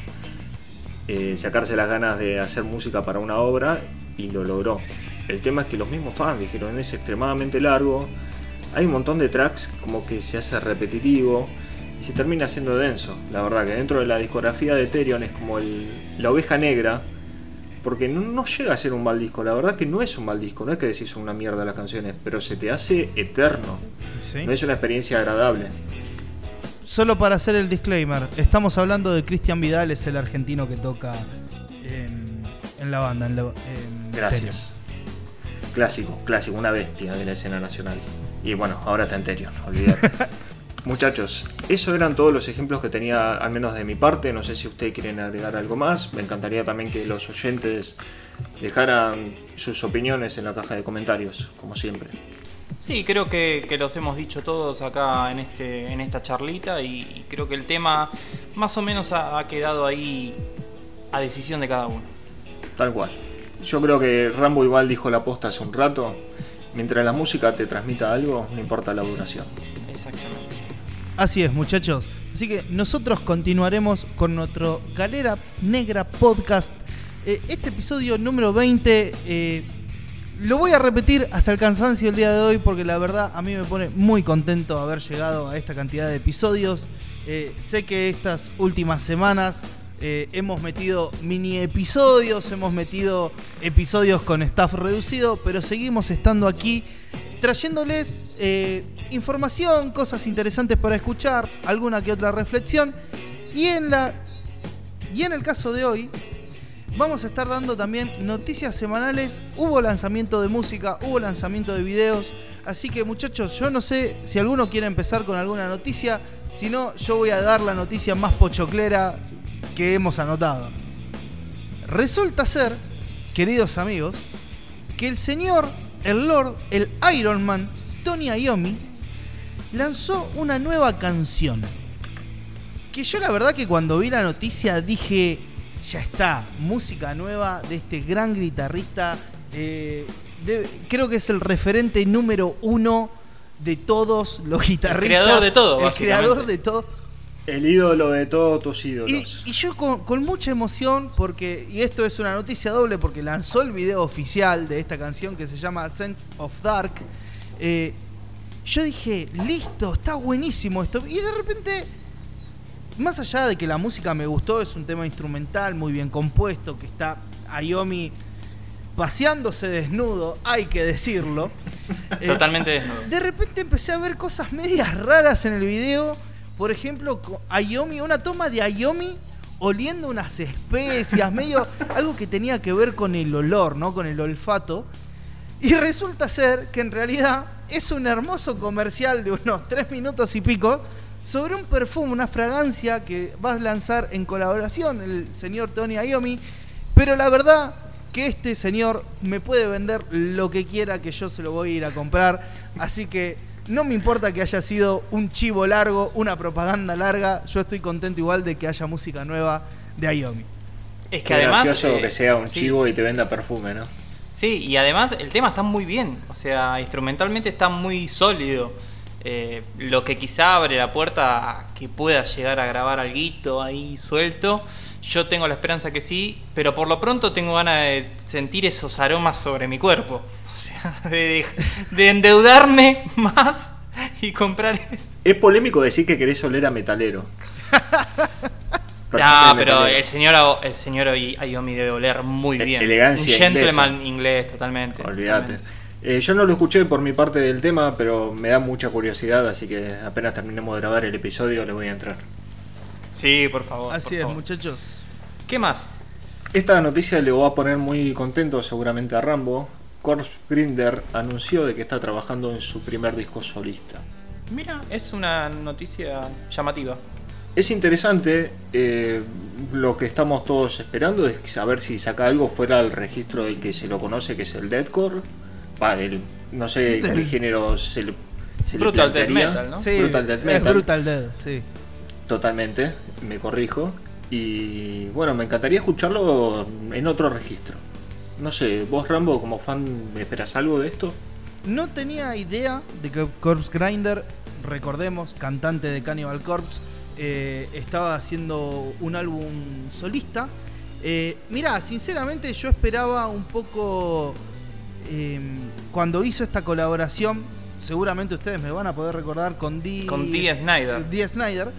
Eh, sacarse las ganas de hacer música para una obra y lo logró. El tema es que los mismos fans dijeron es extremadamente largo, hay un montón de tracks como que se hace repetitivo y se termina siendo denso. La verdad que dentro de la discografía de Ethereum es como el- la oveja negra, porque no, no llega a ser un mal disco, la verdad que no es un mal disco, no es que decís una mierda las canciones, pero se te hace eterno, no es una experiencia agradable. Solo para hacer el disclaimer, estamos hablando de Cristian Vidal, es el argentino que toca en, en la banda. En la- en Gracias. Clásico, clásico, una bestia de la escena nacional. Y bueno, ahora está en Terion, olvídate. *laughs* Muchachos, esos eran todos los ejemplos que tenía, al menos de mi parte. No sé si ustedes quieren agregar algo más. Me encantaría también que los oyentes dejaran sus opiniones en la caja de comentarios, como siempre. Sí, creo que, que los hemos dicho todos acá en, este, en esta charlita y, y creo que el tema más o menos ha, ha quedado ahí a decisión de cada uno. Tal cual. Yo creo que Rambo igual dijo la posta hace un rato. Mientras la música te transmita algo, no importa la duración. Exactamente. Así es, muchachos. Así que nosotros continuaremos con nuestro Galera Negra Podcast. Eh, este episodio número 20 eh, lo voy a repetir hasta el cansancio el día de hoy porque la verdad a mí me pone muy contento haber llegado a esta cantidad de episodios. Eh, sé que estas últimas semanas eh, hemos metido mini episodios, hemos metido episodios con staff reducido, pero seguimos estando aquí trayéndoles eh, información, cosas interesantes para escuchar, alguna que otra reflexión. Y en, la, y en el caso de hoy, vamos a estar dando también noticias semanales. Hubo lanzamiento de música, hubo lanzamiento de videos. Así que muchachos, yo no sé si alguno quiere empezar con alguna noticia. Si no, yo voy a dar la noticia más pochoclera que hemos anotado. Resulta ser, queridos amigos, que el señor, el Lord, el Iron Man, Tony Iommi, lanzó una nueva canción. Que yo la verdad que cuando vi la noticia dije, ya está, música nueva de este gran guitarrista. eh, de- creo que es el referente número uno de todos los guitarristas. creador de todo, El creador de todo. El ídolo de todos tus Y, ídolos. y yo con, con mucha emoción, porque, y esto es una noticia doble, porque lanzó el video oficial de esta canción que se llama Sense of Dark. eh, yo dije, listo, está buenísimo esto. Y de repente, más allá de que la música me gustó, es un tema instrumental muy bien compuesto, que está Ayomi paseándose desnudo, hay que decirlo. *laughs* Eh, Totalmente desnudo. de repente empecé a ver cosas medias raras en el video. Por ejemplo, Ayomi, una toma de Ayomi oliendo unas especias, medio *laughs* algo que tenía que ver con el olor, ¿no? Con el olfato. Y resulta ser que en realidad es un hermoso comercial de unos tres minutos y pico sobre un perfume, una fragancia que va a lanzar en colaboración el señor Tony Iommi. Pero la verdad que este señor me puede vender lo que quiera que yo se lo voy a ir a comprar. Así que no me importa que haya sido un chivo largo, una propaganda larga. Yo estoy contento igual de que haya música nueva de Iommi. Es que Qué además. gracioso eh, que sea un sí, chivo y te venda perfume, ¿no? Sí, y además el tema está muy bien. O sea, instrumentalmente está muy sólido. Eh, lo que quizá abre la puerta a que pueda llegar a grabar algo ahí suelto. Yo tengo la esperanza que sí, pero por lo pronto tengo ganas de sentir esos aromas sobre mi cuerpo. O sea, *laughs* de, de endeudarme *laughs* más y comprar. Es polémico decir que querés oler a metalero. No, de pero el señor, el señor Ayomi debe oler muy E- bien. elegancia Un gentleman inglés, totalmente. Olvídate. totalmente. Eh, yo no lo escuché por mi parte del tema, pero me da mucha curiosidad, así que apenas terminemos de grabar el episodio le voy a entrar. Sí, por favor. Así por es, favor. muchachos. ¿Qué más? Esta noticia le va a poner muy contento seguramente a Rambo. Corpse Grinder anunció de que está trabajando en su primer disco solista. Mira, es una noticia llamativa. Es interesante, eh, lo que estamos todos esperando es saber si saca algo fuera del registro del que se lo conoce, que es el deathcore. El, no sé qué Del- género se le, se le Brutal Death. Metal, ¿no? Sí, Brutal Death es Metal. Brutal Dead, sí. Totalmente, me corrijo. Y bueno, me encantaría escucharlo en otro registro. No sé, vos Rambo como fan, ¿esperas algo de esto? No tenía idea de que Corpse Grinder, recordemos, cantante de Cannibal Corpse, eh, estaba haciendo un álbum solista. Eh, mirá, sinceramente yo esperaba un poco eh, cuando hizo esta colaboración, seguramente ustedes me van a poder recordar con Dee, Con Dee. Dee Snider.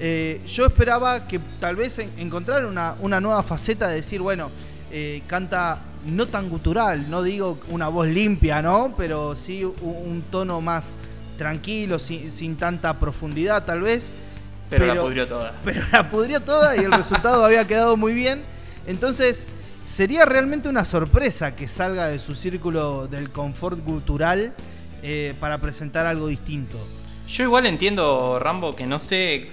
Eh, yo esperaba que tal vez en- encontrar una, una nueva faceta de decir, bueno, eh, canta no tan gutural, no digo una voz limpia, ¿no? Pero sí un, un tono más tranquilo, sin, sin tanta profundidad tal vez. Pero, la Pero- pudrió toda. *laughs* Pero la pudrió toda y el resultado había quedado muy bien. Entonces, sería realmente una sorpresa que salga de su círculo del confort gutural eh, para presentar algo distinto. Yo igual entiendo, Rambo, que no sé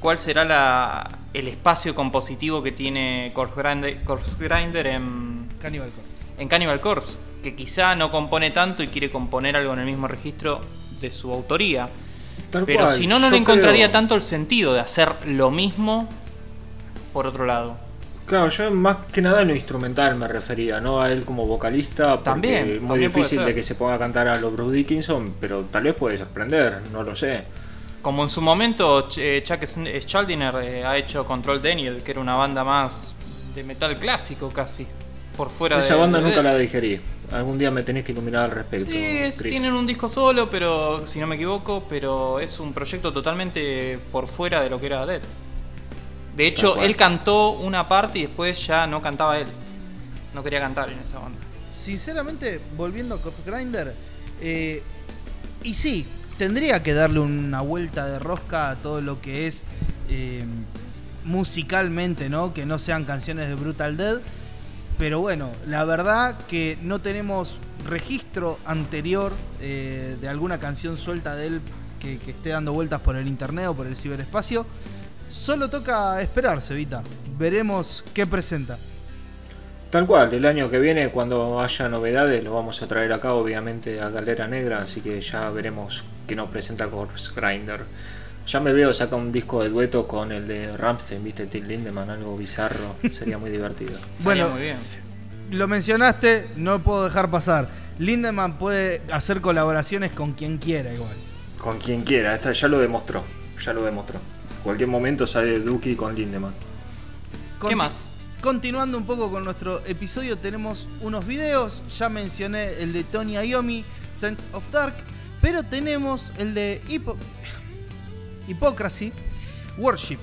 cuál será la, el espacio compositivo que tiene Corpse Grinder, Corpse Grinder en, Cannibal Corpse. en Cannibal Corpse. Que quizá no compone tanto y quiere componer algo en el mismo registro de su autoría. Tal Pero si no, no le encontraría creo- tanto el sentido de hacer lo mismo por otro lado. Claro, yo más que nada en lo instrumental me refería, no a él como vocalista, porque También, es muy también difícil de que se ponga a cantar a los Bruce Dickinson, pero tal vez puede sorprender, no lo sé. Como en su momento eh, Chuck Schuldiner eh, ha hecho Control Daniel, que era una banda más de metal clásico casi. Por fuera Esa de- banda de- nunca la digerí. Algún día me tenés que iluminar al respecto. Sí, es- tienen un disco solo, pero si no me equivoco, pero es un proyecto totalmente por fuera de lo que era Dead. De hecho, él cantó una parte y después ya no cantaba él. No quería cantar en esa banda. Sinceramente, volviendo a Corpse Grinder, eh, y sí, tendría que darle una vuelta de rosca a todo lo que es eh, musicalmente, ¿no? Que no sean canciones de Brutal Dead. Pero bueno, la verdad que no tenemos registro anterior eh, de alguna canción suelta de él que, que esté dando vueltas por el internet o por el ciberespacio. Solo toca esperar, Sevita. Veremos qué presenta. Tal cual, el año que viene, cuando haya novedades, lo vamos a traer acá, obviamente, a Galera Negra, así que ya veremos qué nos presenta Corpse Grinder. Ya me veo saca un disco de dueto con el de Ramstein, viste, Till Lindemann, algo bizarro, sería muy divertido. *laughs* Bueno, muy bien. Lo mencionaste, no puedo dejar pasar. Lindemann puede hacer colaboraciones con quien quiera igual. Con quien quiera, esta ya lo demostró, ya lo demostró. Cualquier momento sale Duki con Lindemann. ¿Qué más? Continuando un poco con nuestro episodio, tenemos unos videos. Ya mencioné el de Tony Iommi, Sense of Dark. Pero tenemos el de Hipo- Hypocrisy, Worship.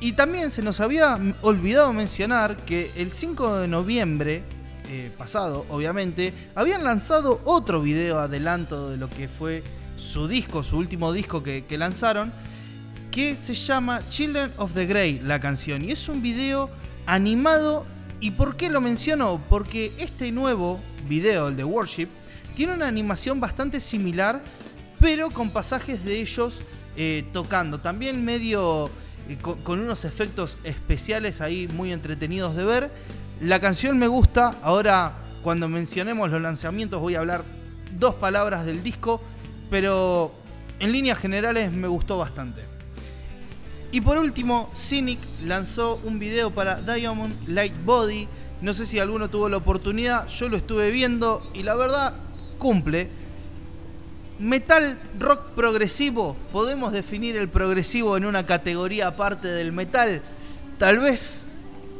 Y también se nos había olvidado mencionar que el 5 de noviembre eh, pasado, obviamente, habían lanzado otro video adelanto de lo que fue su disco, su último disco que, que lanzaron, que se llama Children of the Grey, la canción. Y es un video animado. ¿Y por qué lo menciono? Porque este nuevo video, el de Worship, tiene una animación bastante similar, pero con pasajes de ellos eh, tocando. También medio eh, con, con unos efectos especiales ahí muy entretenidos de ver. La canción me gusta. Ahora, cuando mencionemos los lanzamientos, voy a hablar dos palabras del disco, pero en líneas generales me gustó bastante. Y por último, Cynic lanzó un video para Diamond Light Body. No sé si alguno tuvo la oportunidad, yo lo estuve viendo y la verdad cumple. Metal rock progresivo, podemos definir el progresivo en una categoría aparte del metal. Tal vez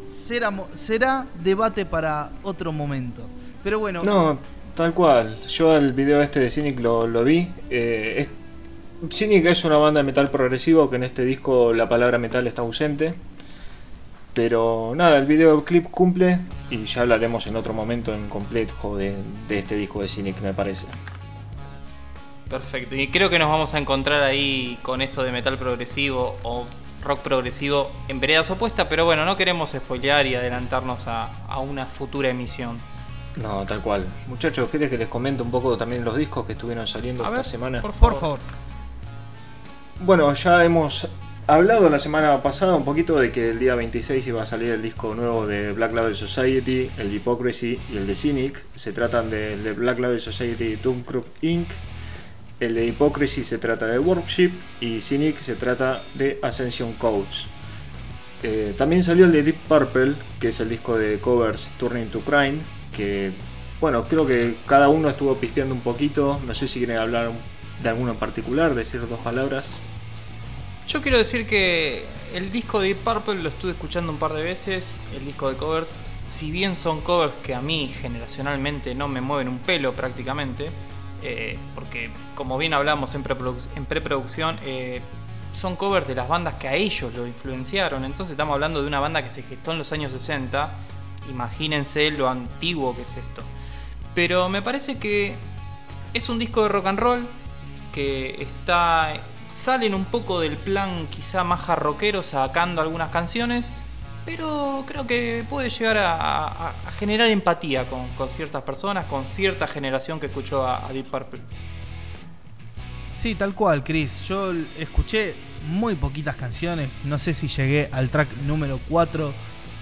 será, debate para otro momento. Pero bueno, No, tal cual. Yo el video este de Cynic lo, vi. Eh, Cynic es una banda de metal progresivo que en este disco la palabra metal está ausente. Pero nada, el videoclip cumple y ya hablaremos en otro momento en completo de, de este disco de Cynic, me parece. Perfecto, y creo que nos vamos a encontrar ahí con esto de metal progresivo o rock progresivo en veredas opuestas, pero bueno, no queremos spoilear y adelantarnos a, a una futura emisión. No, tal cual. Muchachos, ¿quieres que les comente un poco también los discos que estuvieron saliendo A esta ver, semana? por Por favor. Bueno, ya hemos hablado la semana pasada un poquito de que el día 26 iba a salir el disco nuevo de Black Label Society, el de Hypocrisy y el de Cynic. Se tratan del de Black Label Society Doomcrook Inc. El de Hypocrisy se trata de Worship y Cynic se trata de Ascension Codes. Eh, también salió el de Deep Purple, que es el disco de covers Turning to Crime, que bueno, creo que cada uno estuvo pispeando un poquito. No sé si quieren hablar de alguno en particular, decir dos palabras. Yo quiero decir que el disco de Deep Purple lo estuve escuchando un par de veces, el disco de covers, si bien son covers que a mí generacionalmente no me mueven un pelo prácticamente, eh, porque como bien hablamos en, preproduc- en preproducción, eh, son covers de las bandas que a ellos lo influenciaron, entonces estamos hablando de una banda que se gestó en los años 60, imagínense lo antiguo que es esto. Pero me parece que es un disco de rock and roll que está salen un poco del plan quizá más jarroquero sacando algunas canciones, pero creo que puede llegar a, generar empatía con, con ciertas personas, con cierta generación que escuchó a, a Deep Purple. Sí, tal cual, Chris. Yo escuché muy poquitas canciones. No sé si llegué al track número 4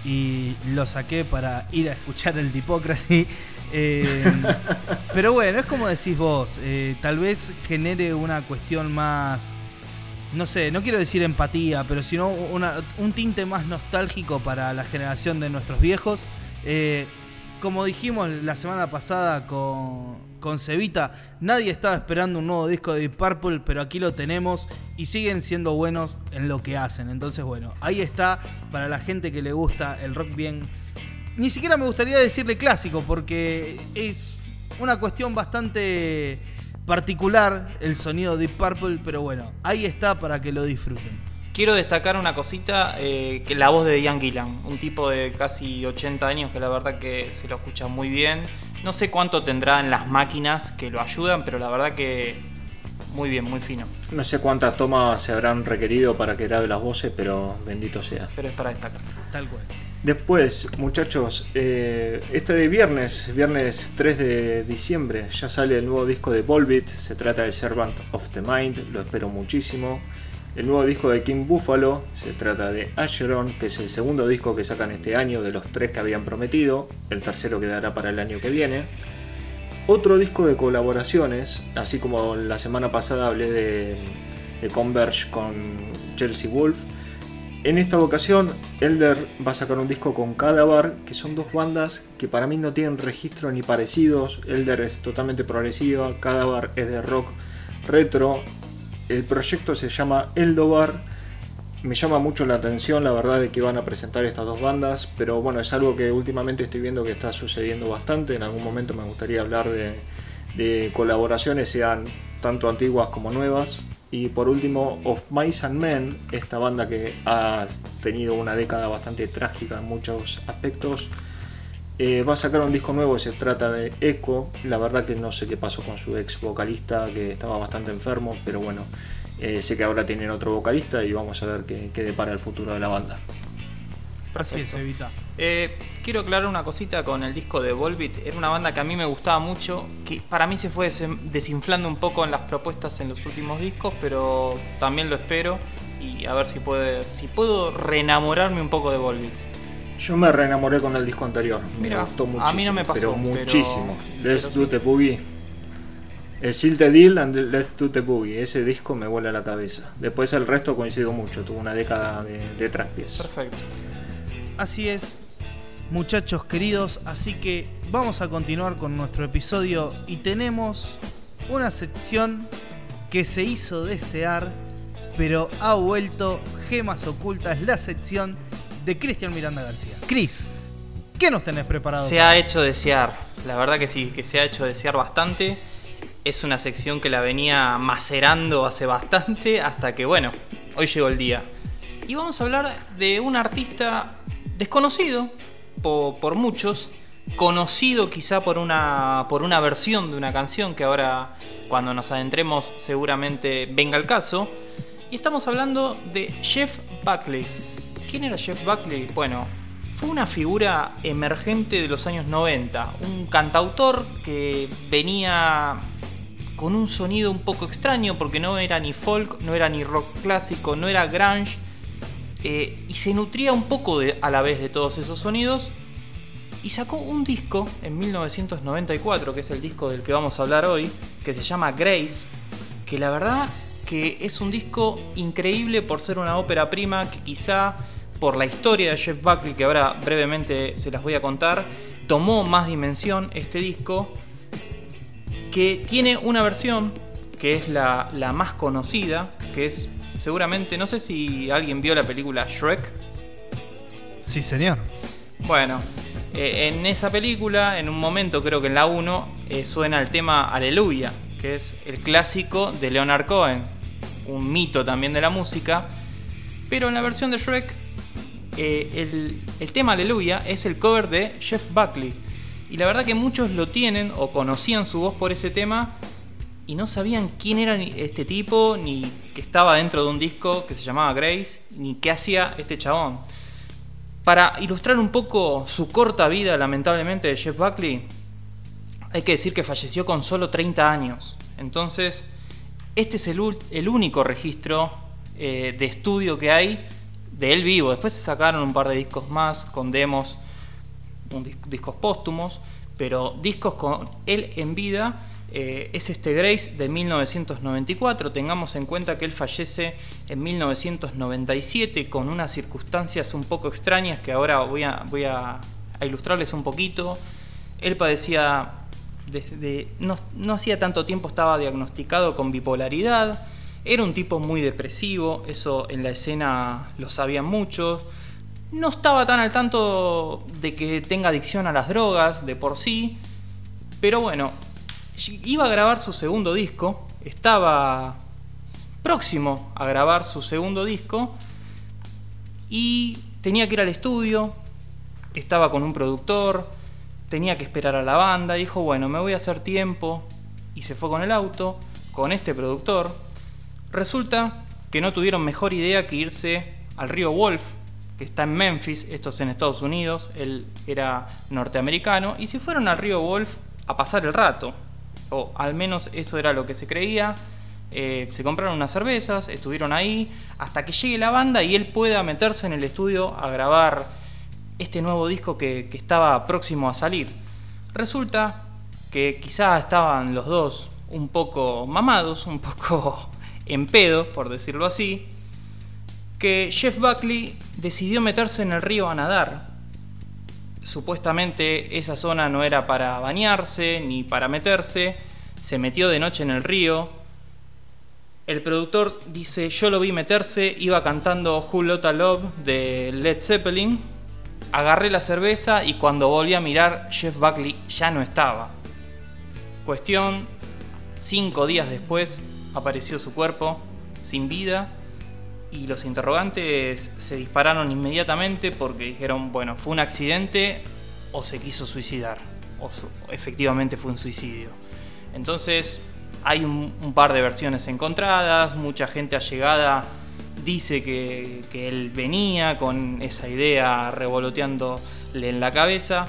y lo saqué para ir a escuchar el Hypocrisy. Eh, *laughs* pero bueno, es como decís vos. eh, tal vez genere una cuestión más. No sé, no quiero decir empatía, pero sino un tinte más nostálgico para la generación de nuestros viejos. Eh, como dijimos la semana pasada con, con Cevita, nadie estaba esperando un nuevo disco de Deep Purple, pero aquí lo tenemos y siguen siendo buenos en lo que hacen. Entonces, bueno, ahí está para la gente que le gusta el rock bien. Ni siquiera me gustaría decirle clásico, porque es una cuestión bastante particular el sonido de Deep Purple, pero bueno, ahí está para que lo disfruten. Quiero destacar una cosita, eh, que la voz de Ian Gillan, un tipo de casi 80 años que la verdad que se lo escucha muy bien. No sé cuánto tendrá en las máquinas que lo ayudan, pero la verdad que muy bien, muy fino. No sé cuántas tomas se habrán requerido para que grabe las voces, pero bendito sea. Pero es para destacar. Tal cual. Después, muchachos, eh, este de viernes, viernes 3 de diciembre, ya sale el nuevo disco de Volbeat. Se trata de Servant of the Mind, lo espero muchísimo. El nuevo disco de King Buffalo se trata de Asheron, que es el segundo disco que sacan este año de los tres que habían prometido. El tercero quedará para el año que viene. Otro disco de colaboraciones, así como la semana pasada hablé de, de Converge con Chelsea Wolf. En esta ocasión, Elder va a sacar un disco con Cadavar, que son dos bandas que para mí no tienen registro ni parecidos. Elder es totalmente progresiva, Cadavar es de rock retro. El proyecto se llama Eldobar. Me llama mucho la atención la verdad de que van a presentar estas dos bandas, pero bueno, es algo que últimamente estoy viendo que está sucediendo bastante. En algún momento me gustaría hablar de, de colaboraciones, sean tanto antiguas como nuevas. Y por último, Of Mice and Men, esta banda que ha tenido una década bastante trágica en muchos aspectos, eh, va a sacar un disco nuevo, se trata de Echo. La verdad que no sé qué pasó con su ex vocalista, que estaba bastante enfermo, pero bueno, eh, sé que ahora tienen otro vocalista y vamos a ver qué, qué depara el futuro de la banda. Así es. Evita. Eh, quiero aclarar una cosita con el disco de Volbeat. Era una banda que a mí me gustaba mucho, que para mí se fue desinflando un poco en las propuestas en los últimos discos, pero también lo espero y a ver si puede, si puedo reenamorarme un poco de Volbeat. Yo me reenamoré con el disco anterior, me gustó a mí muchísimo. no me pasó, pero muchísimo. pero Let's. Do the Boogie. El Seal the Deal and Let's Do the Boogie. Ese disco me vuela la cabeza. Después el resto coincido mucho, tuvo una década de, de traspiés. Perfecto. Así es, muchachos queridos, así que vamos a continuar con nuestro episodio y tenemos una sección que se hizo desear, pero ha vuelto Gemas Ocultas, la sección de Cristian Miranda García. Cris, ¿qué nos tenés preparado? Se ha hecho desear, la verdad que sí, que se ha hecho desear bastante. Es una sección que la venía macerando hace bastante hasta que, bueno, hoy llegó el día. Y vamos a hablar de un artista desconocido po- por, muchos, conocido quizá por una, por una versión de una canción que ahora cuando nos adentremos seguramente venga al caso. Y estamos hablando de Jeff Buckley. ¿Quién era Jeff Buckley? Bueno, fue una figura emergente de los años 90, un cantautor que venía con un sonido un poco extraño porque no era ni folk, no era ni rock clásico, no era grunge eh, y se nutría un poco de- a la vez de todos esos sonidos y sacó un disco en 1994 que es el disco del que vamos a hablar hoy que se llama Grace que la verdad que es un disco increíble por ser una ópera prima que quizá por la historia de Jeff Buckley que ahora brevemente se las voy a contar tomó más dimensión este disco que tiene una versión que es la, la más conocida, que es seguramente, no sé si alguien vio la película Shrek. Sí, señor. Bueno, eh, en esa película, en un momento creo que en la 1, eh, suena el tema Aleluya, que es el clásico de Leonard Cohen, un mito también de la música, pero en la versión de Shrek, eh, el, el tema Aleluya es el cover de Jeff Buckley. Y la verdad que muchos lo tienen o conocían su voz por ese tema y no sabían quién era este tipo, ni que estaba dentro de un disco que se llamaba Grace, ni qué hacía este chabón. Para ilustrar un poco su corta vida, lamentablemente, de Jeff Buckley, hay que decir que falleció con solo 30 años. Entonces, este es el, el único registro eh, de estudio que hay de él vivo. Después se sacaron un par de discos más con demos, discos póstumos, pero discos con él en vida eh, es este Grace de 1994. Tengamos en cuenta que él fallece en 1997 con unas circunstancias un poco extrañas que ahora voy a, ilustrarles un poquito. Él padecía desde no, no hacía tanto tiempo estaba diagnosticado con bipolaridad. Era un tipo muy depresivo, eso en la escena lo sabían muchos. No estaba tan al tanto de que tenga adicción a las drogas de por sí, pero bueno, iba a grabar su segundo disco, estaba próximo a grabar su segundo disco y tenía que ir al estudio, estaba con un productor, tenía que esperar a la banda, dijo, bueno, me voy a hacer tiempo y se fue con el auto, con este productor. Resulta que no tuvieron mejor idea que irse al río Wolf, que está en Memphis, esto es en Estados Unidos, él era norteamericano, y se fueron al río Wolf a pasar el rato, o al menos eso era lo que se creía. Eh, se compraron unas cervezas, estuvieron ahí hasta que llegue la banda y él pueda meterse en el estudio a grabar este nuevo disco que, que estaba próximo a salir. Resulta que quizá estaban los dos un poco mamados, un poco *laughs* en pedo, por decirlo así, que Jeff Buckley decidió meterse en el río a nadar. Supuestamente esa zona no era para bañarse ni para meterse, se metió de noche en el río. El productor dice, yo lo vi meterse, iba cantando Who Lotta Love de Led Zeppelin, agarré la cerveza y cuando volví a mirar Jeff Buckley ya no estaba. Cuestión, cinco días después apareció su cuerpo sin vida y los interrogantes se dispararon inmediatamente porque dijeron, bueno, fue un accidente o se quiso suicidar, o efectivamente fue un suicidio. Entonces hay un, par de versiones encontradas, mucha gente allegada dice que, que él venía con esa idea revoloteándole en la cabeza,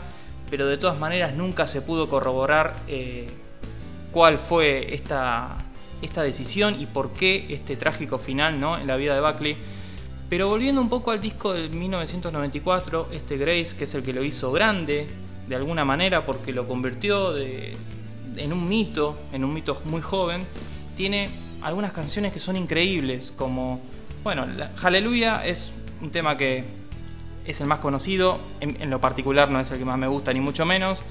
pero de todas maneras nunca se pudo corroborar eh, cuál fue esta, esta decisión y por qué este trágico final ¿no? en la vida de Buckley. Pero volviendo un poco al disco del 1994, este Grace, que es el que lo hizo grande, de alguna manera, porque lo convirtió de- en un mito, en un mito muy joven, tiene algunas canciones que son increíbles, como, bueno, Hallelujah es un tema que es el más conocido, en, en lo particular no es el que más me gusta, ni mucho menos.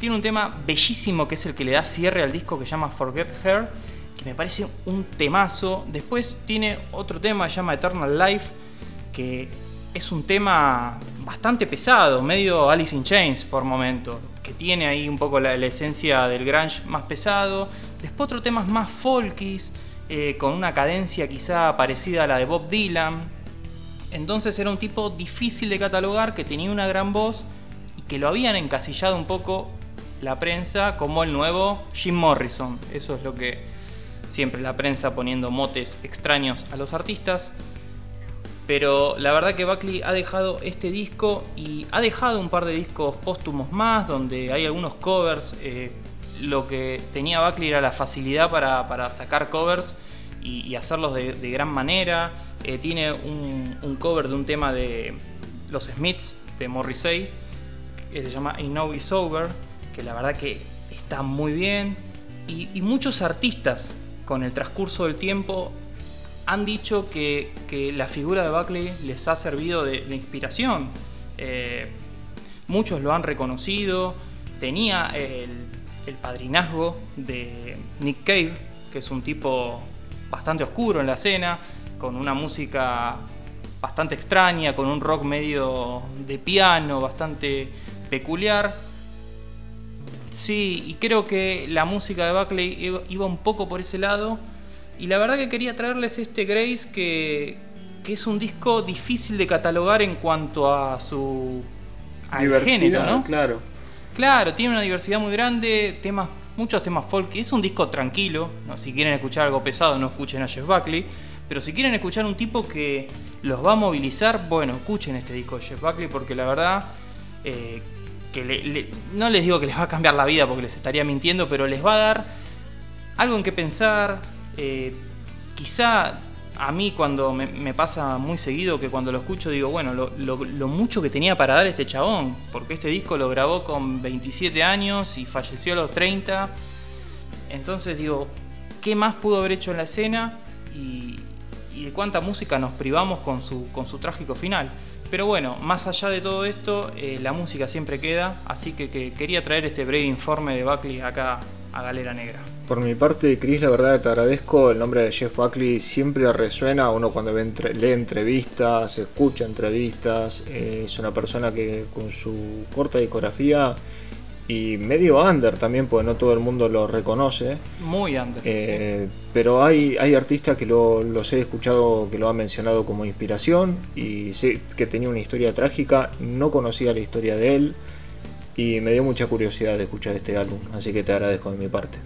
Tiene un tema bellísimo que es el que le da cierre al disco que se llama Forget Her, me parece un temazo. Después tiene otro tema se llama Eternal Life, que es un tema bastante pesado, medio Alice in Chains por momento, que tiene ahí un poco la, esencia del grunge más pesado. Después otro temas más folkies, eh, con una cadencia quizá parecida a la de Bob Dylan. Entonces era un tipo difícil de catalogar, que tenía una gran voz y que lo habían encasillado un poco la prensa como el nuevo Jim Morrison. Eso es lo que siempre la prensa poniendo motes extraños a los artistas. Pero la verdad que Buckley ha dejado este disco y ha dejado un par de discos póstumos más, donde hay algunos covers. Eh, lo que tenía Buckley era la facilidad para, sacar covers y, hacerlos de, gran manera. Eh, tiene un, cover de un tema de los Smiths, de Morrissey, que se llama I Know It's Over, que la verdad que está muy bien. y muchos artistas con el transcurso del tiempo han dicho que, la figura de Buckley les ha servido de, inspiración. Eh, muchos lo han reconocido. Tenía el, padrinazgo de Nick Cave, que es un tipo bastante oscuro en la escena, con una música bastante extraña, con un rock medio de piano, bastante peculiar. Sí, y creo que la música de Buckley iba un poco por ese lado y la verdad que quería traerles este Grace que, es un disco difícil de catalogar en cuanto a su género, ¿no? Claro. Claro, tiene una diversidad muy grande, temas, muchos temas folk. Es un disco tranquilo. ¿no? Si quieren escuchar algo pesado, no escuchen a Jeff Buckley. Pero si quieren escuchar un tipo que los va a movilizar, bueno, escuchen este disco de Jeff Buckley porque la verdad eh, que no les digo que les va a cambiar la vida porque les estaría mintiendo, pero les va a dar algo en que pensar, eh, quizá a mí cuando me, pasa muy seguido que cuando lo escucho digo, bueno, lo, mucho que tenía para dar este chabón, porque este disco lo grabó con 27 años y falleció a los 30. Entonces digo, ¿qué más pudo haber hecho en la escena? Y, de cuánta música nos privamos con su, con su trágico final. Pero bueno, más allá de todo esto, eh, la música siempre queda, así que, que, quería traer este breve informe de Buckley acá a Galera Negra. Por mi parte, Chris, la verdad te agradezco. El nombre de Jeff Buckley siempre resuena. Uno cuando ve lee entrevistas, escucha entrevistas. Eh, es una persona que con su corta discografía y medio under también, porque no todo el mundo lo reconoce. Muy under. Eh, pero hay, hay artistas que lo, los he escuchado que lo han mencionado como inspiración y sé que tenía una historia trágica. No conocía la historia de él y me dio mucha curiosidad de escuchar este álbum, así que te agradezco de mi parte.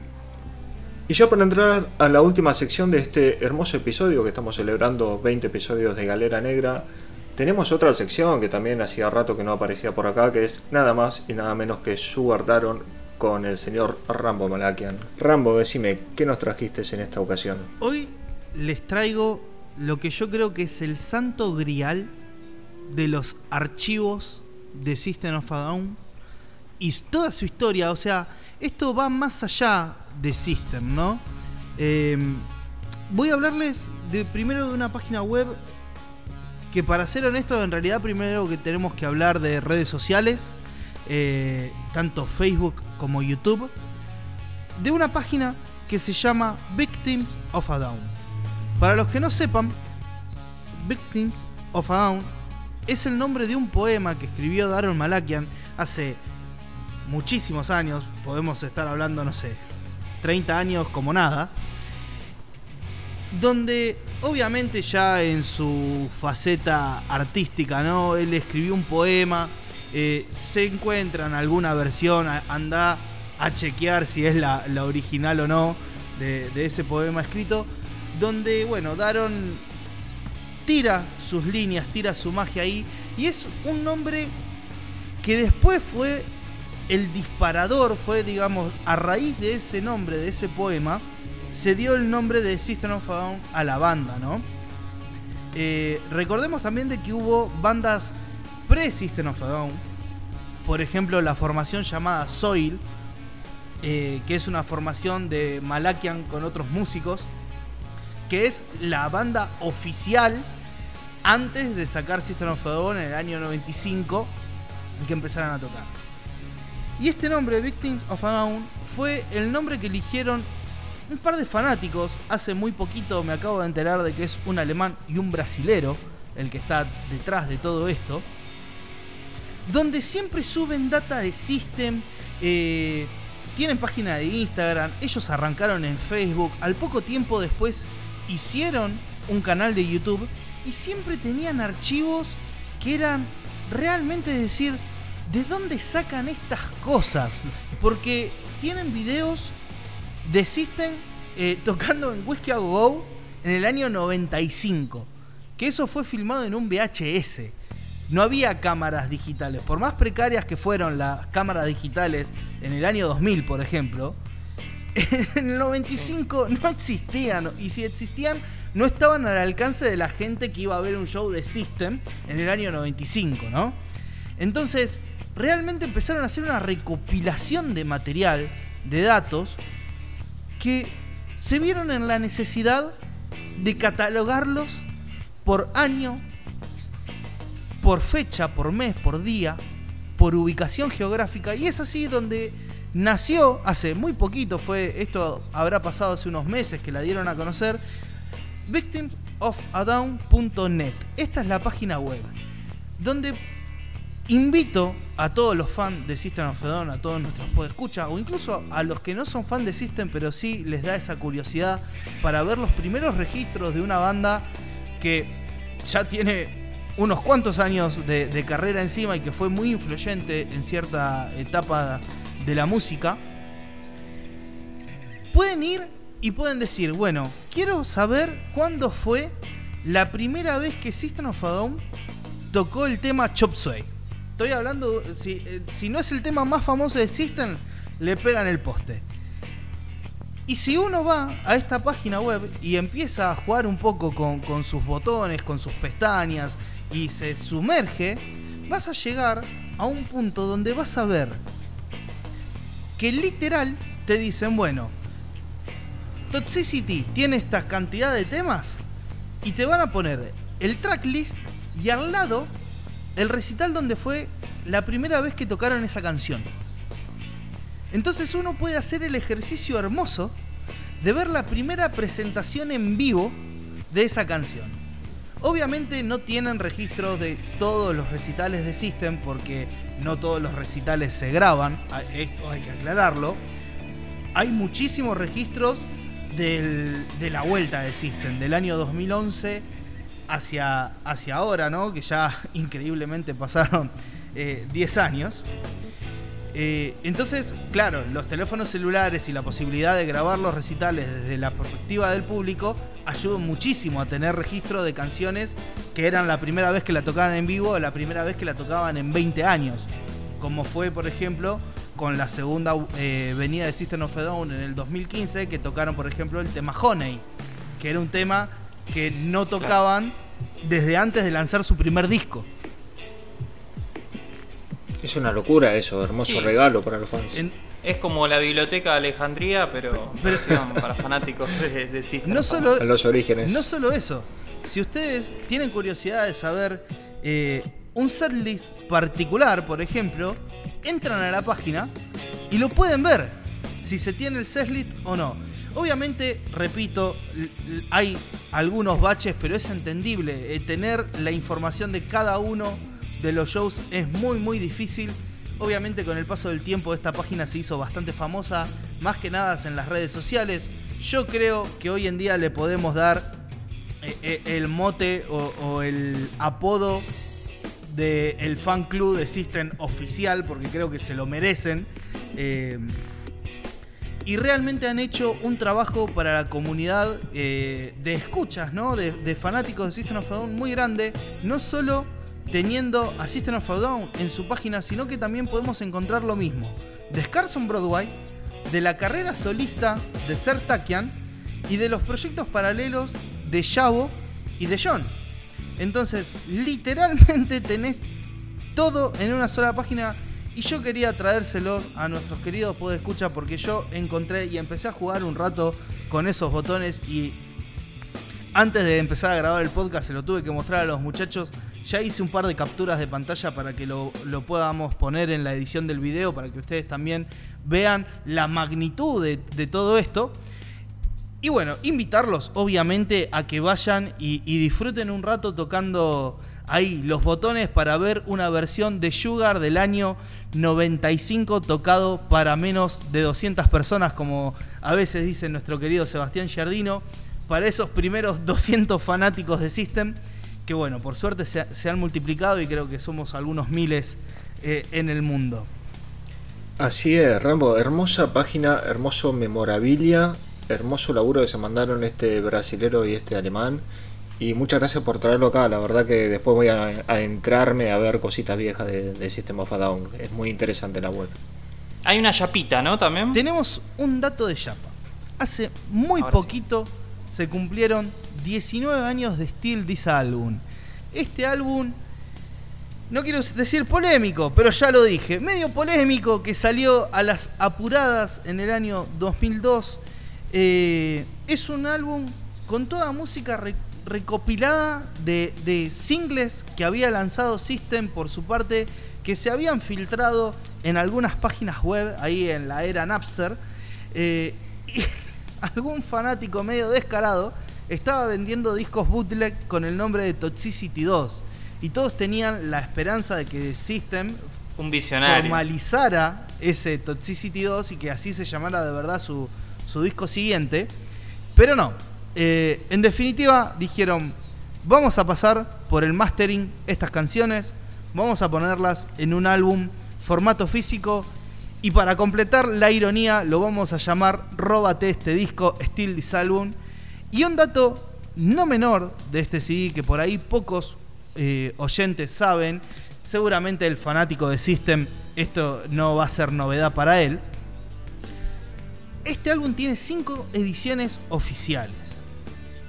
Y ya para entrar a la última sección de este hermoso episodio que estamos celebrando 20 episodios de Galera Negra, tenemos otra sección que también hacía rato que no aparecía por acá, que es nada más y nada menos que Sugar Daron con el señor Rambo Malakian. Rambo, decime, ¿qué nos trajiste en esta ocasión? Hoy les traigo lo que yo creo que es el santo grial de los archivos de System of a Down y toda su historia, o sea, esto va más allá de System, ¿no? Em, voy a hablarles primero de una página web que para ser honesto, en realidad primero que tenemos que hablar de redes sociales, eh, tanto Facebook como YouTube, de una página que se llama Victims of a Down. Para los que no sepan, Victims of a Down es el nombre de un poema que escribió Darren Malakian hace muchísimos años, podemos estar hablando, no sé, 30 años como nada, donde obviamente ya en su faceta artística, ¿no? Él escribió un poema, eh, se encuentra en alguna versión, anda a chequear si es la, original o no de, de, ese poema escrito, donde, bueno, Daron tira sus líneas, tira su magia ahí, y es un nombre que después fue el disparador fue, digamos, a raíz de ese nombre, de ese poema, se dio el nombre de System of a Down a la banda, ¿no? Eh, recordemos también de que hubo bandas pre-System of a Down, por ejemplo la formación llamada Soil, eh, que es una formación de Malakian con otros músicos, que es la banda oficial antes de sacar System of a Down en el año 95 y que empezaran a tocar. Y este nombre, Victims of a Down, fue el nombre que eligieron un par de fanáticos. Hace muy poquito me acabo de enterar de que es un alemán y un brasilero el que está detrás de todo esto. Donde siempre suben data de System. Eh, tienen página de Instagram. Ellos arrancaron en Facebook. Al poco tiempo después hicieron un canal de YouTube. y siempre tenían archivos que eran realmente decir, ¿de dónde sacan estas cosas? Porque tienen videos de System eh, *laughs* tocando en Whiskey a Go en el año 95. Que eso fue filmado en un VHS. No había cámaras digitales. Por más precarias que fueron las cámaras digitales en el año 2000, por ejemplo, *laughs* en el 95 no existían. Y si existían, no estaban al alcance de la gente que iba a ver un show de System en el año 95, ¿no? Entonces, realmente empezaron a hacer una recopilación de material, de datos, que se vieron en la necesidad de catalogarlos por año, por fecha, por mes, por día, por ubicación geográfica. Y es así donde nació hace muy poquito, fue esto habrá pasado hace unos meses que la dieron a conocer, victimsofadown.net. Esta es la página web donde invito a todos los fans de System of a Down, a todos nuestros podescuchas, o incluso a los que no son fan de System, pero sí les da esa curiosidad para ver los primeros registros de una banda que ya tiene unos cuantos años de, de carrera encima y que fue muy influyente en cierta etapa de la música. Pueden ir y pueden decir, bueno, quiero saber cuándo fue la primera vez que System of a tocó el tema Chop Suey. Estoy hablando, si, eh, si no es el tema más famoso de System, le pegan el poste. Y si uno va a esta página web y empieza a jugar un poco con, con sus botones, con sus pestañas y se sumerge, vas a llegar a un punto donde vas a ver que literal te dicen, bueno, Toxicity tiene esta cantidad de temas y te van a poner el tracklist y al lado el recital donde fue la primera vez que tocaron esa canción. Entonces uno puede hacer el ejercicio hermoso de ver la primera presentación en vivo de esa canción. Obviamente no tienen registros de todos los recitales de System porque no todos los recitales se graban, esto hay que aclararlo. Hay muchísimos registros de la vuelta de System, del año 2011 hacia, hacia ahora, ¿no? Que ya *laughs* increíblemente pasaron eh, 10 años. Eh, entonces, claro, los teléfonos celulares y la posibilidad de grabar los recitales desde la perspectiva del público ayudan muchísimo a tener registro de canciones que eran la primera vez que la tocaban en vivo o la primera vez que la tocaban en 20 años. Como fue, por ejemplo, con la segunda eh, venida de System of a Down en el 2015, que tocaron, por ejemplo, el tema Honey, que era un tema que no tocaban desde antes de lanzar su primer disco. Es una locura eso, hermoso Sí. regalo para los fans. En- Es como la biblioteca de Alejandría, pero versión para fanáticos de, de System. No solo- los orígenes. No solo eso, si ustedes tienen curiosidad de saber eh, un setlist particular, por ejemplo, entran a la página y lo pueden ver si se tiene el setlist o no. Obviamente, repito, hay algunos baches, pero es entendible. eh, tener la información de cada uno de los shows es muy, muy difícil. Obviamente con el paso del tiempo esta página se hizo bastante famosa, más que nada en las redes sociales. Yo creo que hoy en día le podemos dar eh, eh, el mote o, el apodo del fan club de System oficial, porque creo que se lo merecen. Y realmente han hecho un trabajo para la comunidad eh, de escuchas, ¿no? De, fanáticos de System of a muy grande, no solo teniendo a System of Down en su página, sino que también podemos encontrar lo mismo de Scars on Broadway, de la carrera solista de Ser Takian y de los proyectos paralelos de Yabo y de John. Entonces, literalmente tenés todo en una sola página. Y yo quería traérselo a nuestros queridos podescuchas porque yo encontré y empecé a jugar un rato con esos botones y antes de empezar a grabar el podcast se lo tuve que mostrar a los muchachos. Ya hice un par de capturas de pantalla para que lo, lo podamos poner en la edición del video para que ustedes también vean la magnitud de, de todo esto. Y bueno, invitarlos obviamente a que vayan y disfruten un rato tocando ahí los botones para ver una versión de Sugar del año 95 tocado para menos de 200 personas, como a veces dice nuestro querido Sebastián Giardino, para esos primeros 200 fanáticos de System que bueno, por suerte se, han multiplicado y creo que somos algunos miles eh, en el mundo. Así es, Rambo, hermosa página, hermoso memorabilia, hermoso laburo que se mandaron este brasilero y este alemán. Y muchas gracias por traerlo acá, la verdad que después voy a, a entrarme a ver cositas viejas de, de System of a Down. Es muy interesante la web. Hay una chapita, ¿no? También. Tenemos un dato de Yapa. Hace muy Ahora sí. poquito se cumplieron 19 años de Steel This Album. Este álbum, no quiero decir polémico, pero ya lo dije, medio polémico que salió a las apuradas en el año 2002. Eh, es un álbum con toda música re- recopilada de, de singles que había lanzado System por su parte, que se habían filtrado en algunas páginas web, ahí en la era Napster. Eh, y *laughs* algún fanático medio descarado estaba vendiendo discos bootleg con el nombre de Toxicity 2. Y todos tenían la esperanza de que System Un visionario. formalizara ese Toxicity 2 y que así se llamara de verdad su, su disco siguiente. Pero no. Eh, en definitiva, dijeron: Vamos a pasar por el mastering estas canciones, vamos a ponerlas en un álbum, formato físico. Y para completar la ironía, lo vamos a llamar Róbate este disco, Still This Album. Y un dato no menor de este CD que por ahí pocos eh, oyentes saben, seguramente el fanático de System esto no va a ser novedad para él. Este álbum tiene cinco ediciones oficiales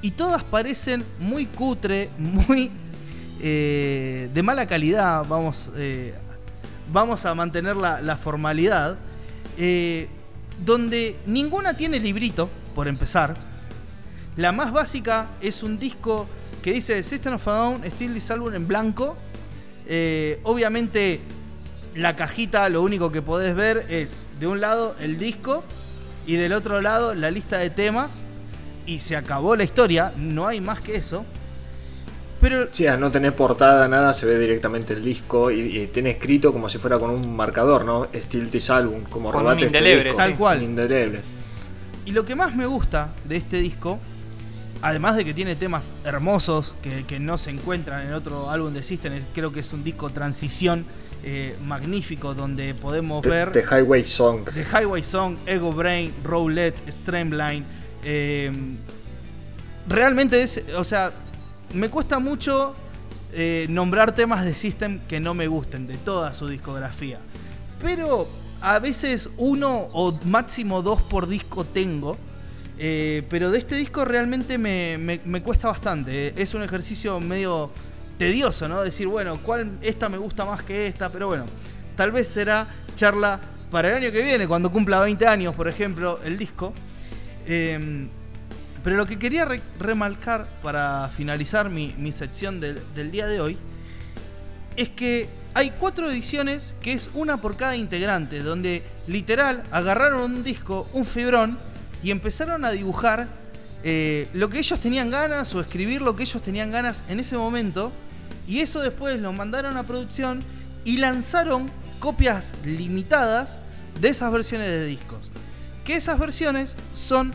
y todas parecen muy cutre, muy eh, de mala calidad. Vamos, eh, vamos a mantener la, formalidad. eh, donde ninguna tiene librito, por empezar. La más básica es un disco que dice System of a Down, Still This Album en blanco. Obviamente la cajita lo único que podés ver es de un lado el disco y del otro lado la lista de temas y se acabó la historia, no hay más que eso. Pero Sí, al no tener portada, nada, se ve directamente el disco y, y tiene escrito como si fuera con un marcador, ¿no? Steel This Album, como Con un robate este disco. Tal cual. Indeleble. Y lo que más me gusta de este disco, además de que tiene temas hermosos que, que no se encuentran en otro álbum de System, creo que es un disco transición eh, magnífico donde podemos The, ver The Highway Song. The Highway Song, Ego Brain, Roulette, Streamline. Eh, realmente es, o sea, me cuesta mucho eh, nombrar temas de System que no me gusten de toda su discografía. Pero a veces uno o máximo dos por disco tengo. eh, pero de este disco realmente me, me- me cuesta bastante. Es un ejercicio medio tedioso, ¿no? Decir, bueno, ¿cuál esta me gusta más que esta? Pero bueno, tal vez será charla para el año que viene, cuando cumpla 20 años, por ejemplo, el disco. Eh, pero lo que quería re- remarcar para finalizar mi, sección del día de hoy es que hay cuatro ediciones que es una por cada integrante, donde literal agarraron un disco, un fibrón, y empezaron a dibujar eh, lo que ellos tenían ganas o escribir lo que ellos tenían ganas en ese momento, y eso después lo mandaron a producción y lanzaron copias limitadas de esas versiones de discos. Que esas versiones son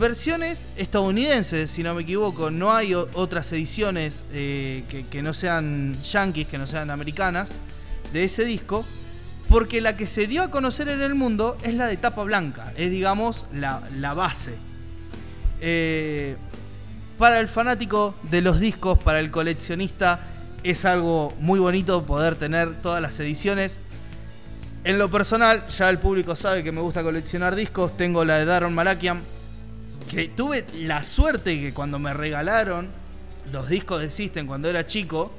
versiones estadounidenses, si no me equivoco. No hay otras ediciones eh, que, que no sean yankees, que no sean americanas, de ese disco. Porque la que se dio a conocer en el mundo es la de tapa blanca. Es, digamos, la, la base. Eh, para el fanático de los discos, para el coleccionista, es algo muy bonito poder tener todas las ediciones. En lo personal, ya el público sabe que me gusta coleccionar discos. Tengo la de Daron Malakian, que tuve la suerte que cuando me regalaron los discos de System cuando era chico,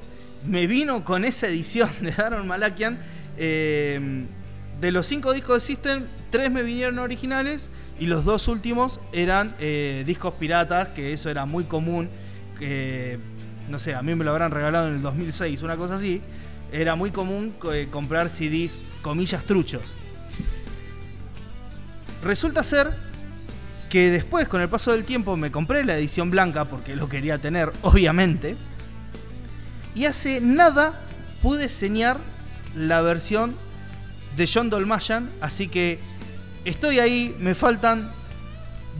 me vino con esa edición de Daron Malakian. eh, de los cinco discos de System, tres me vinieron originales y los dos últimos eran eh, discos piratas, que eso era muy común. no sé, a mí me lo habrán regalado en el 2006, una cosa así. Era muy común eh, comprar CDs, comillas, truchos. Resulta ser que después, con el paso del tiempo, me compré la edición blanca porque lo quería tener, *laughs* obviamente. Y hace nada pude señar la versión de John Dolmayan, así que estoy ahí, me faltan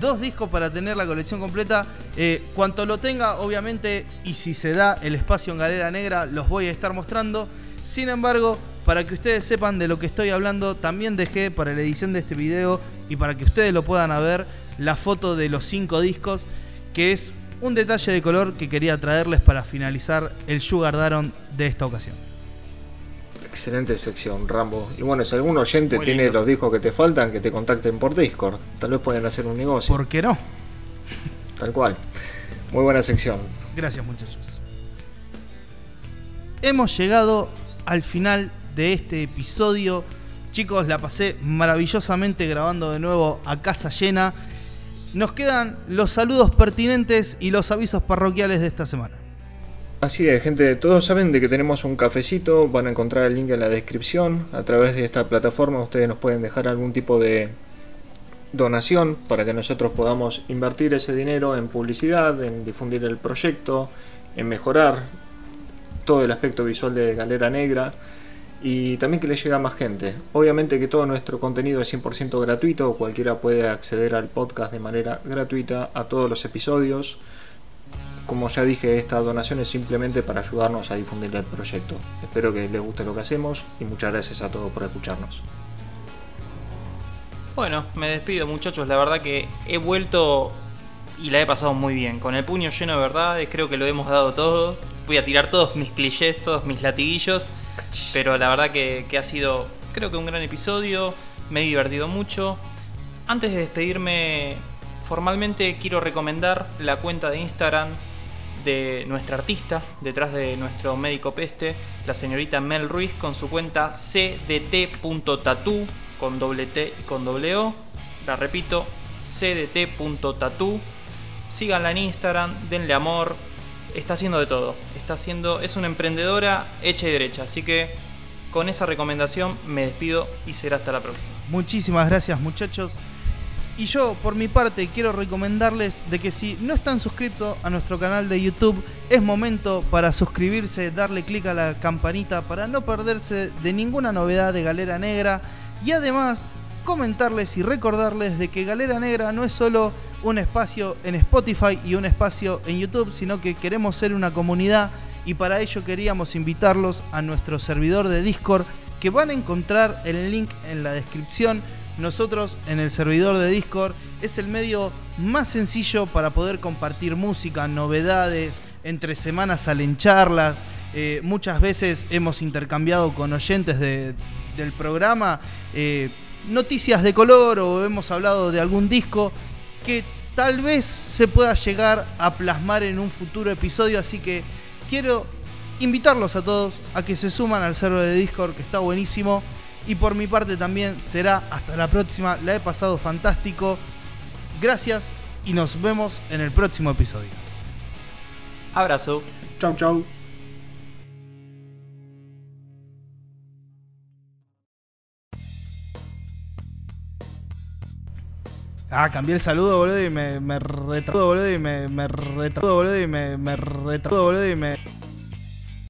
dos discos para tener la colección completa. Eh, cuanto lo tenga, obviamente, y si se da el espacio en Galera Negra, los voy a estar mostrando. Sin embargo, para que ustedes sepan de lo que estoy hablando, también dejé para la edición de este video y para que ustedes lo puedan ver la foto de los cinco discos, que es un detalle de color que quería traerles para finalizar el Sugar Daron de esta ocasión. Excelente sección, Rambo. Y bueno, si algún oyente Muy tiene lindo. los discos que te faltan, que te contacten por Discord. Tal vez pueden hacer un negocio. ¿Por qué no? Tal cual. Muy buena sección. Gracias muchachos. Hemos llegado al final de este episodio. Chicos, la pasé maravillosamente grabando de nuevo a casa llena. Nos quedan los saludos pertinentes y los avisos parroquiales de esta semana. Así es, gente, todos saben de que tenemos un cafecito, van a encontrar el link en la descripción. A través de esta plataforma ustedes nos pueden dejar algún tipo de donación para que nosotros podamos invertir ese dinero en publicidad, en difundir el proyecto, en mejorar todo el aspecto visual de Galera Negra y también que le llegue a más gente. Obviamente que todo nuestro contenido es 100% gratuito, cualquiera puede acceder al podcast de manera gratuita a todos los episodios. Como ya dije, esta donación es simplemente para ayudarnos a difundir el proyecto. Espero que les guste lo que hacemos y muchas gracias a todos por escucharnos. Bueno, me despido muchachos, la verdad que he vuelto y la he pasado muy bien. Con el puño lleno de verdades, creo que lo hemos dado todo. Voy a tirar todos mis clichés, todos mis latiguillos. Pero la verdad que, que ha sido, creo que un gran episodio. Me he divertido mucho. Antes de despedirme formalmente, quiero recomendar la cuenta de Instagram de nuestra artista, detrás de nuestro médico peste, la señorita Mel Ruiz, con su cuenta cdt.tatu, con doble T y con doble O. La repito, cdt.tatu. Síganla en Instagram, denle amor. Está haciendo de todo. Está haciendo, es una emprendedora hecha y derecha. Así que con esa recomendación me despido y será hasta la próxima. Muchísimas gracias muchachos. Y yo, por mi parte, quiero recomendarles de que si no están suscritos a nuestro canal de YouTube, es momento para suscribirse, darle clic a la campanita para no perderse de ninguna novedad de Galera Negra. Y además, comentarles y recordarles de que Galera Negra no es solo un espacio en Spotify y un espacio en YouTube, sino que queremos ser una comunidad y para ello queríamos invitarlos a nuestro servidor de Discord que van a encontrar el link en la descripción. Nosotros en el servidor de Discord es el medio más sencillo para poder compartir música, novedades, entre semanas salen charlas, eh, muchas veces hemos intercambiado con oyentes de- del programa eh, noticias de color o hemos hablado de algún disco que tal vez se pueda llegar a plasmar en un futuro episodio, así que quiero invitarlos a todos a que se suman al server de Discord que está buenísimo y por mi parte también será hasta la próxima, la he pasado fantástico, gracias y nos vemos en el próximo episodio. Abrazo. Chau, chau. Ah, cambié el saludo, boludo, y me, me retrasó, boludo, y me, me retrasó, boludo, y me, me retrasó, boludo, y me...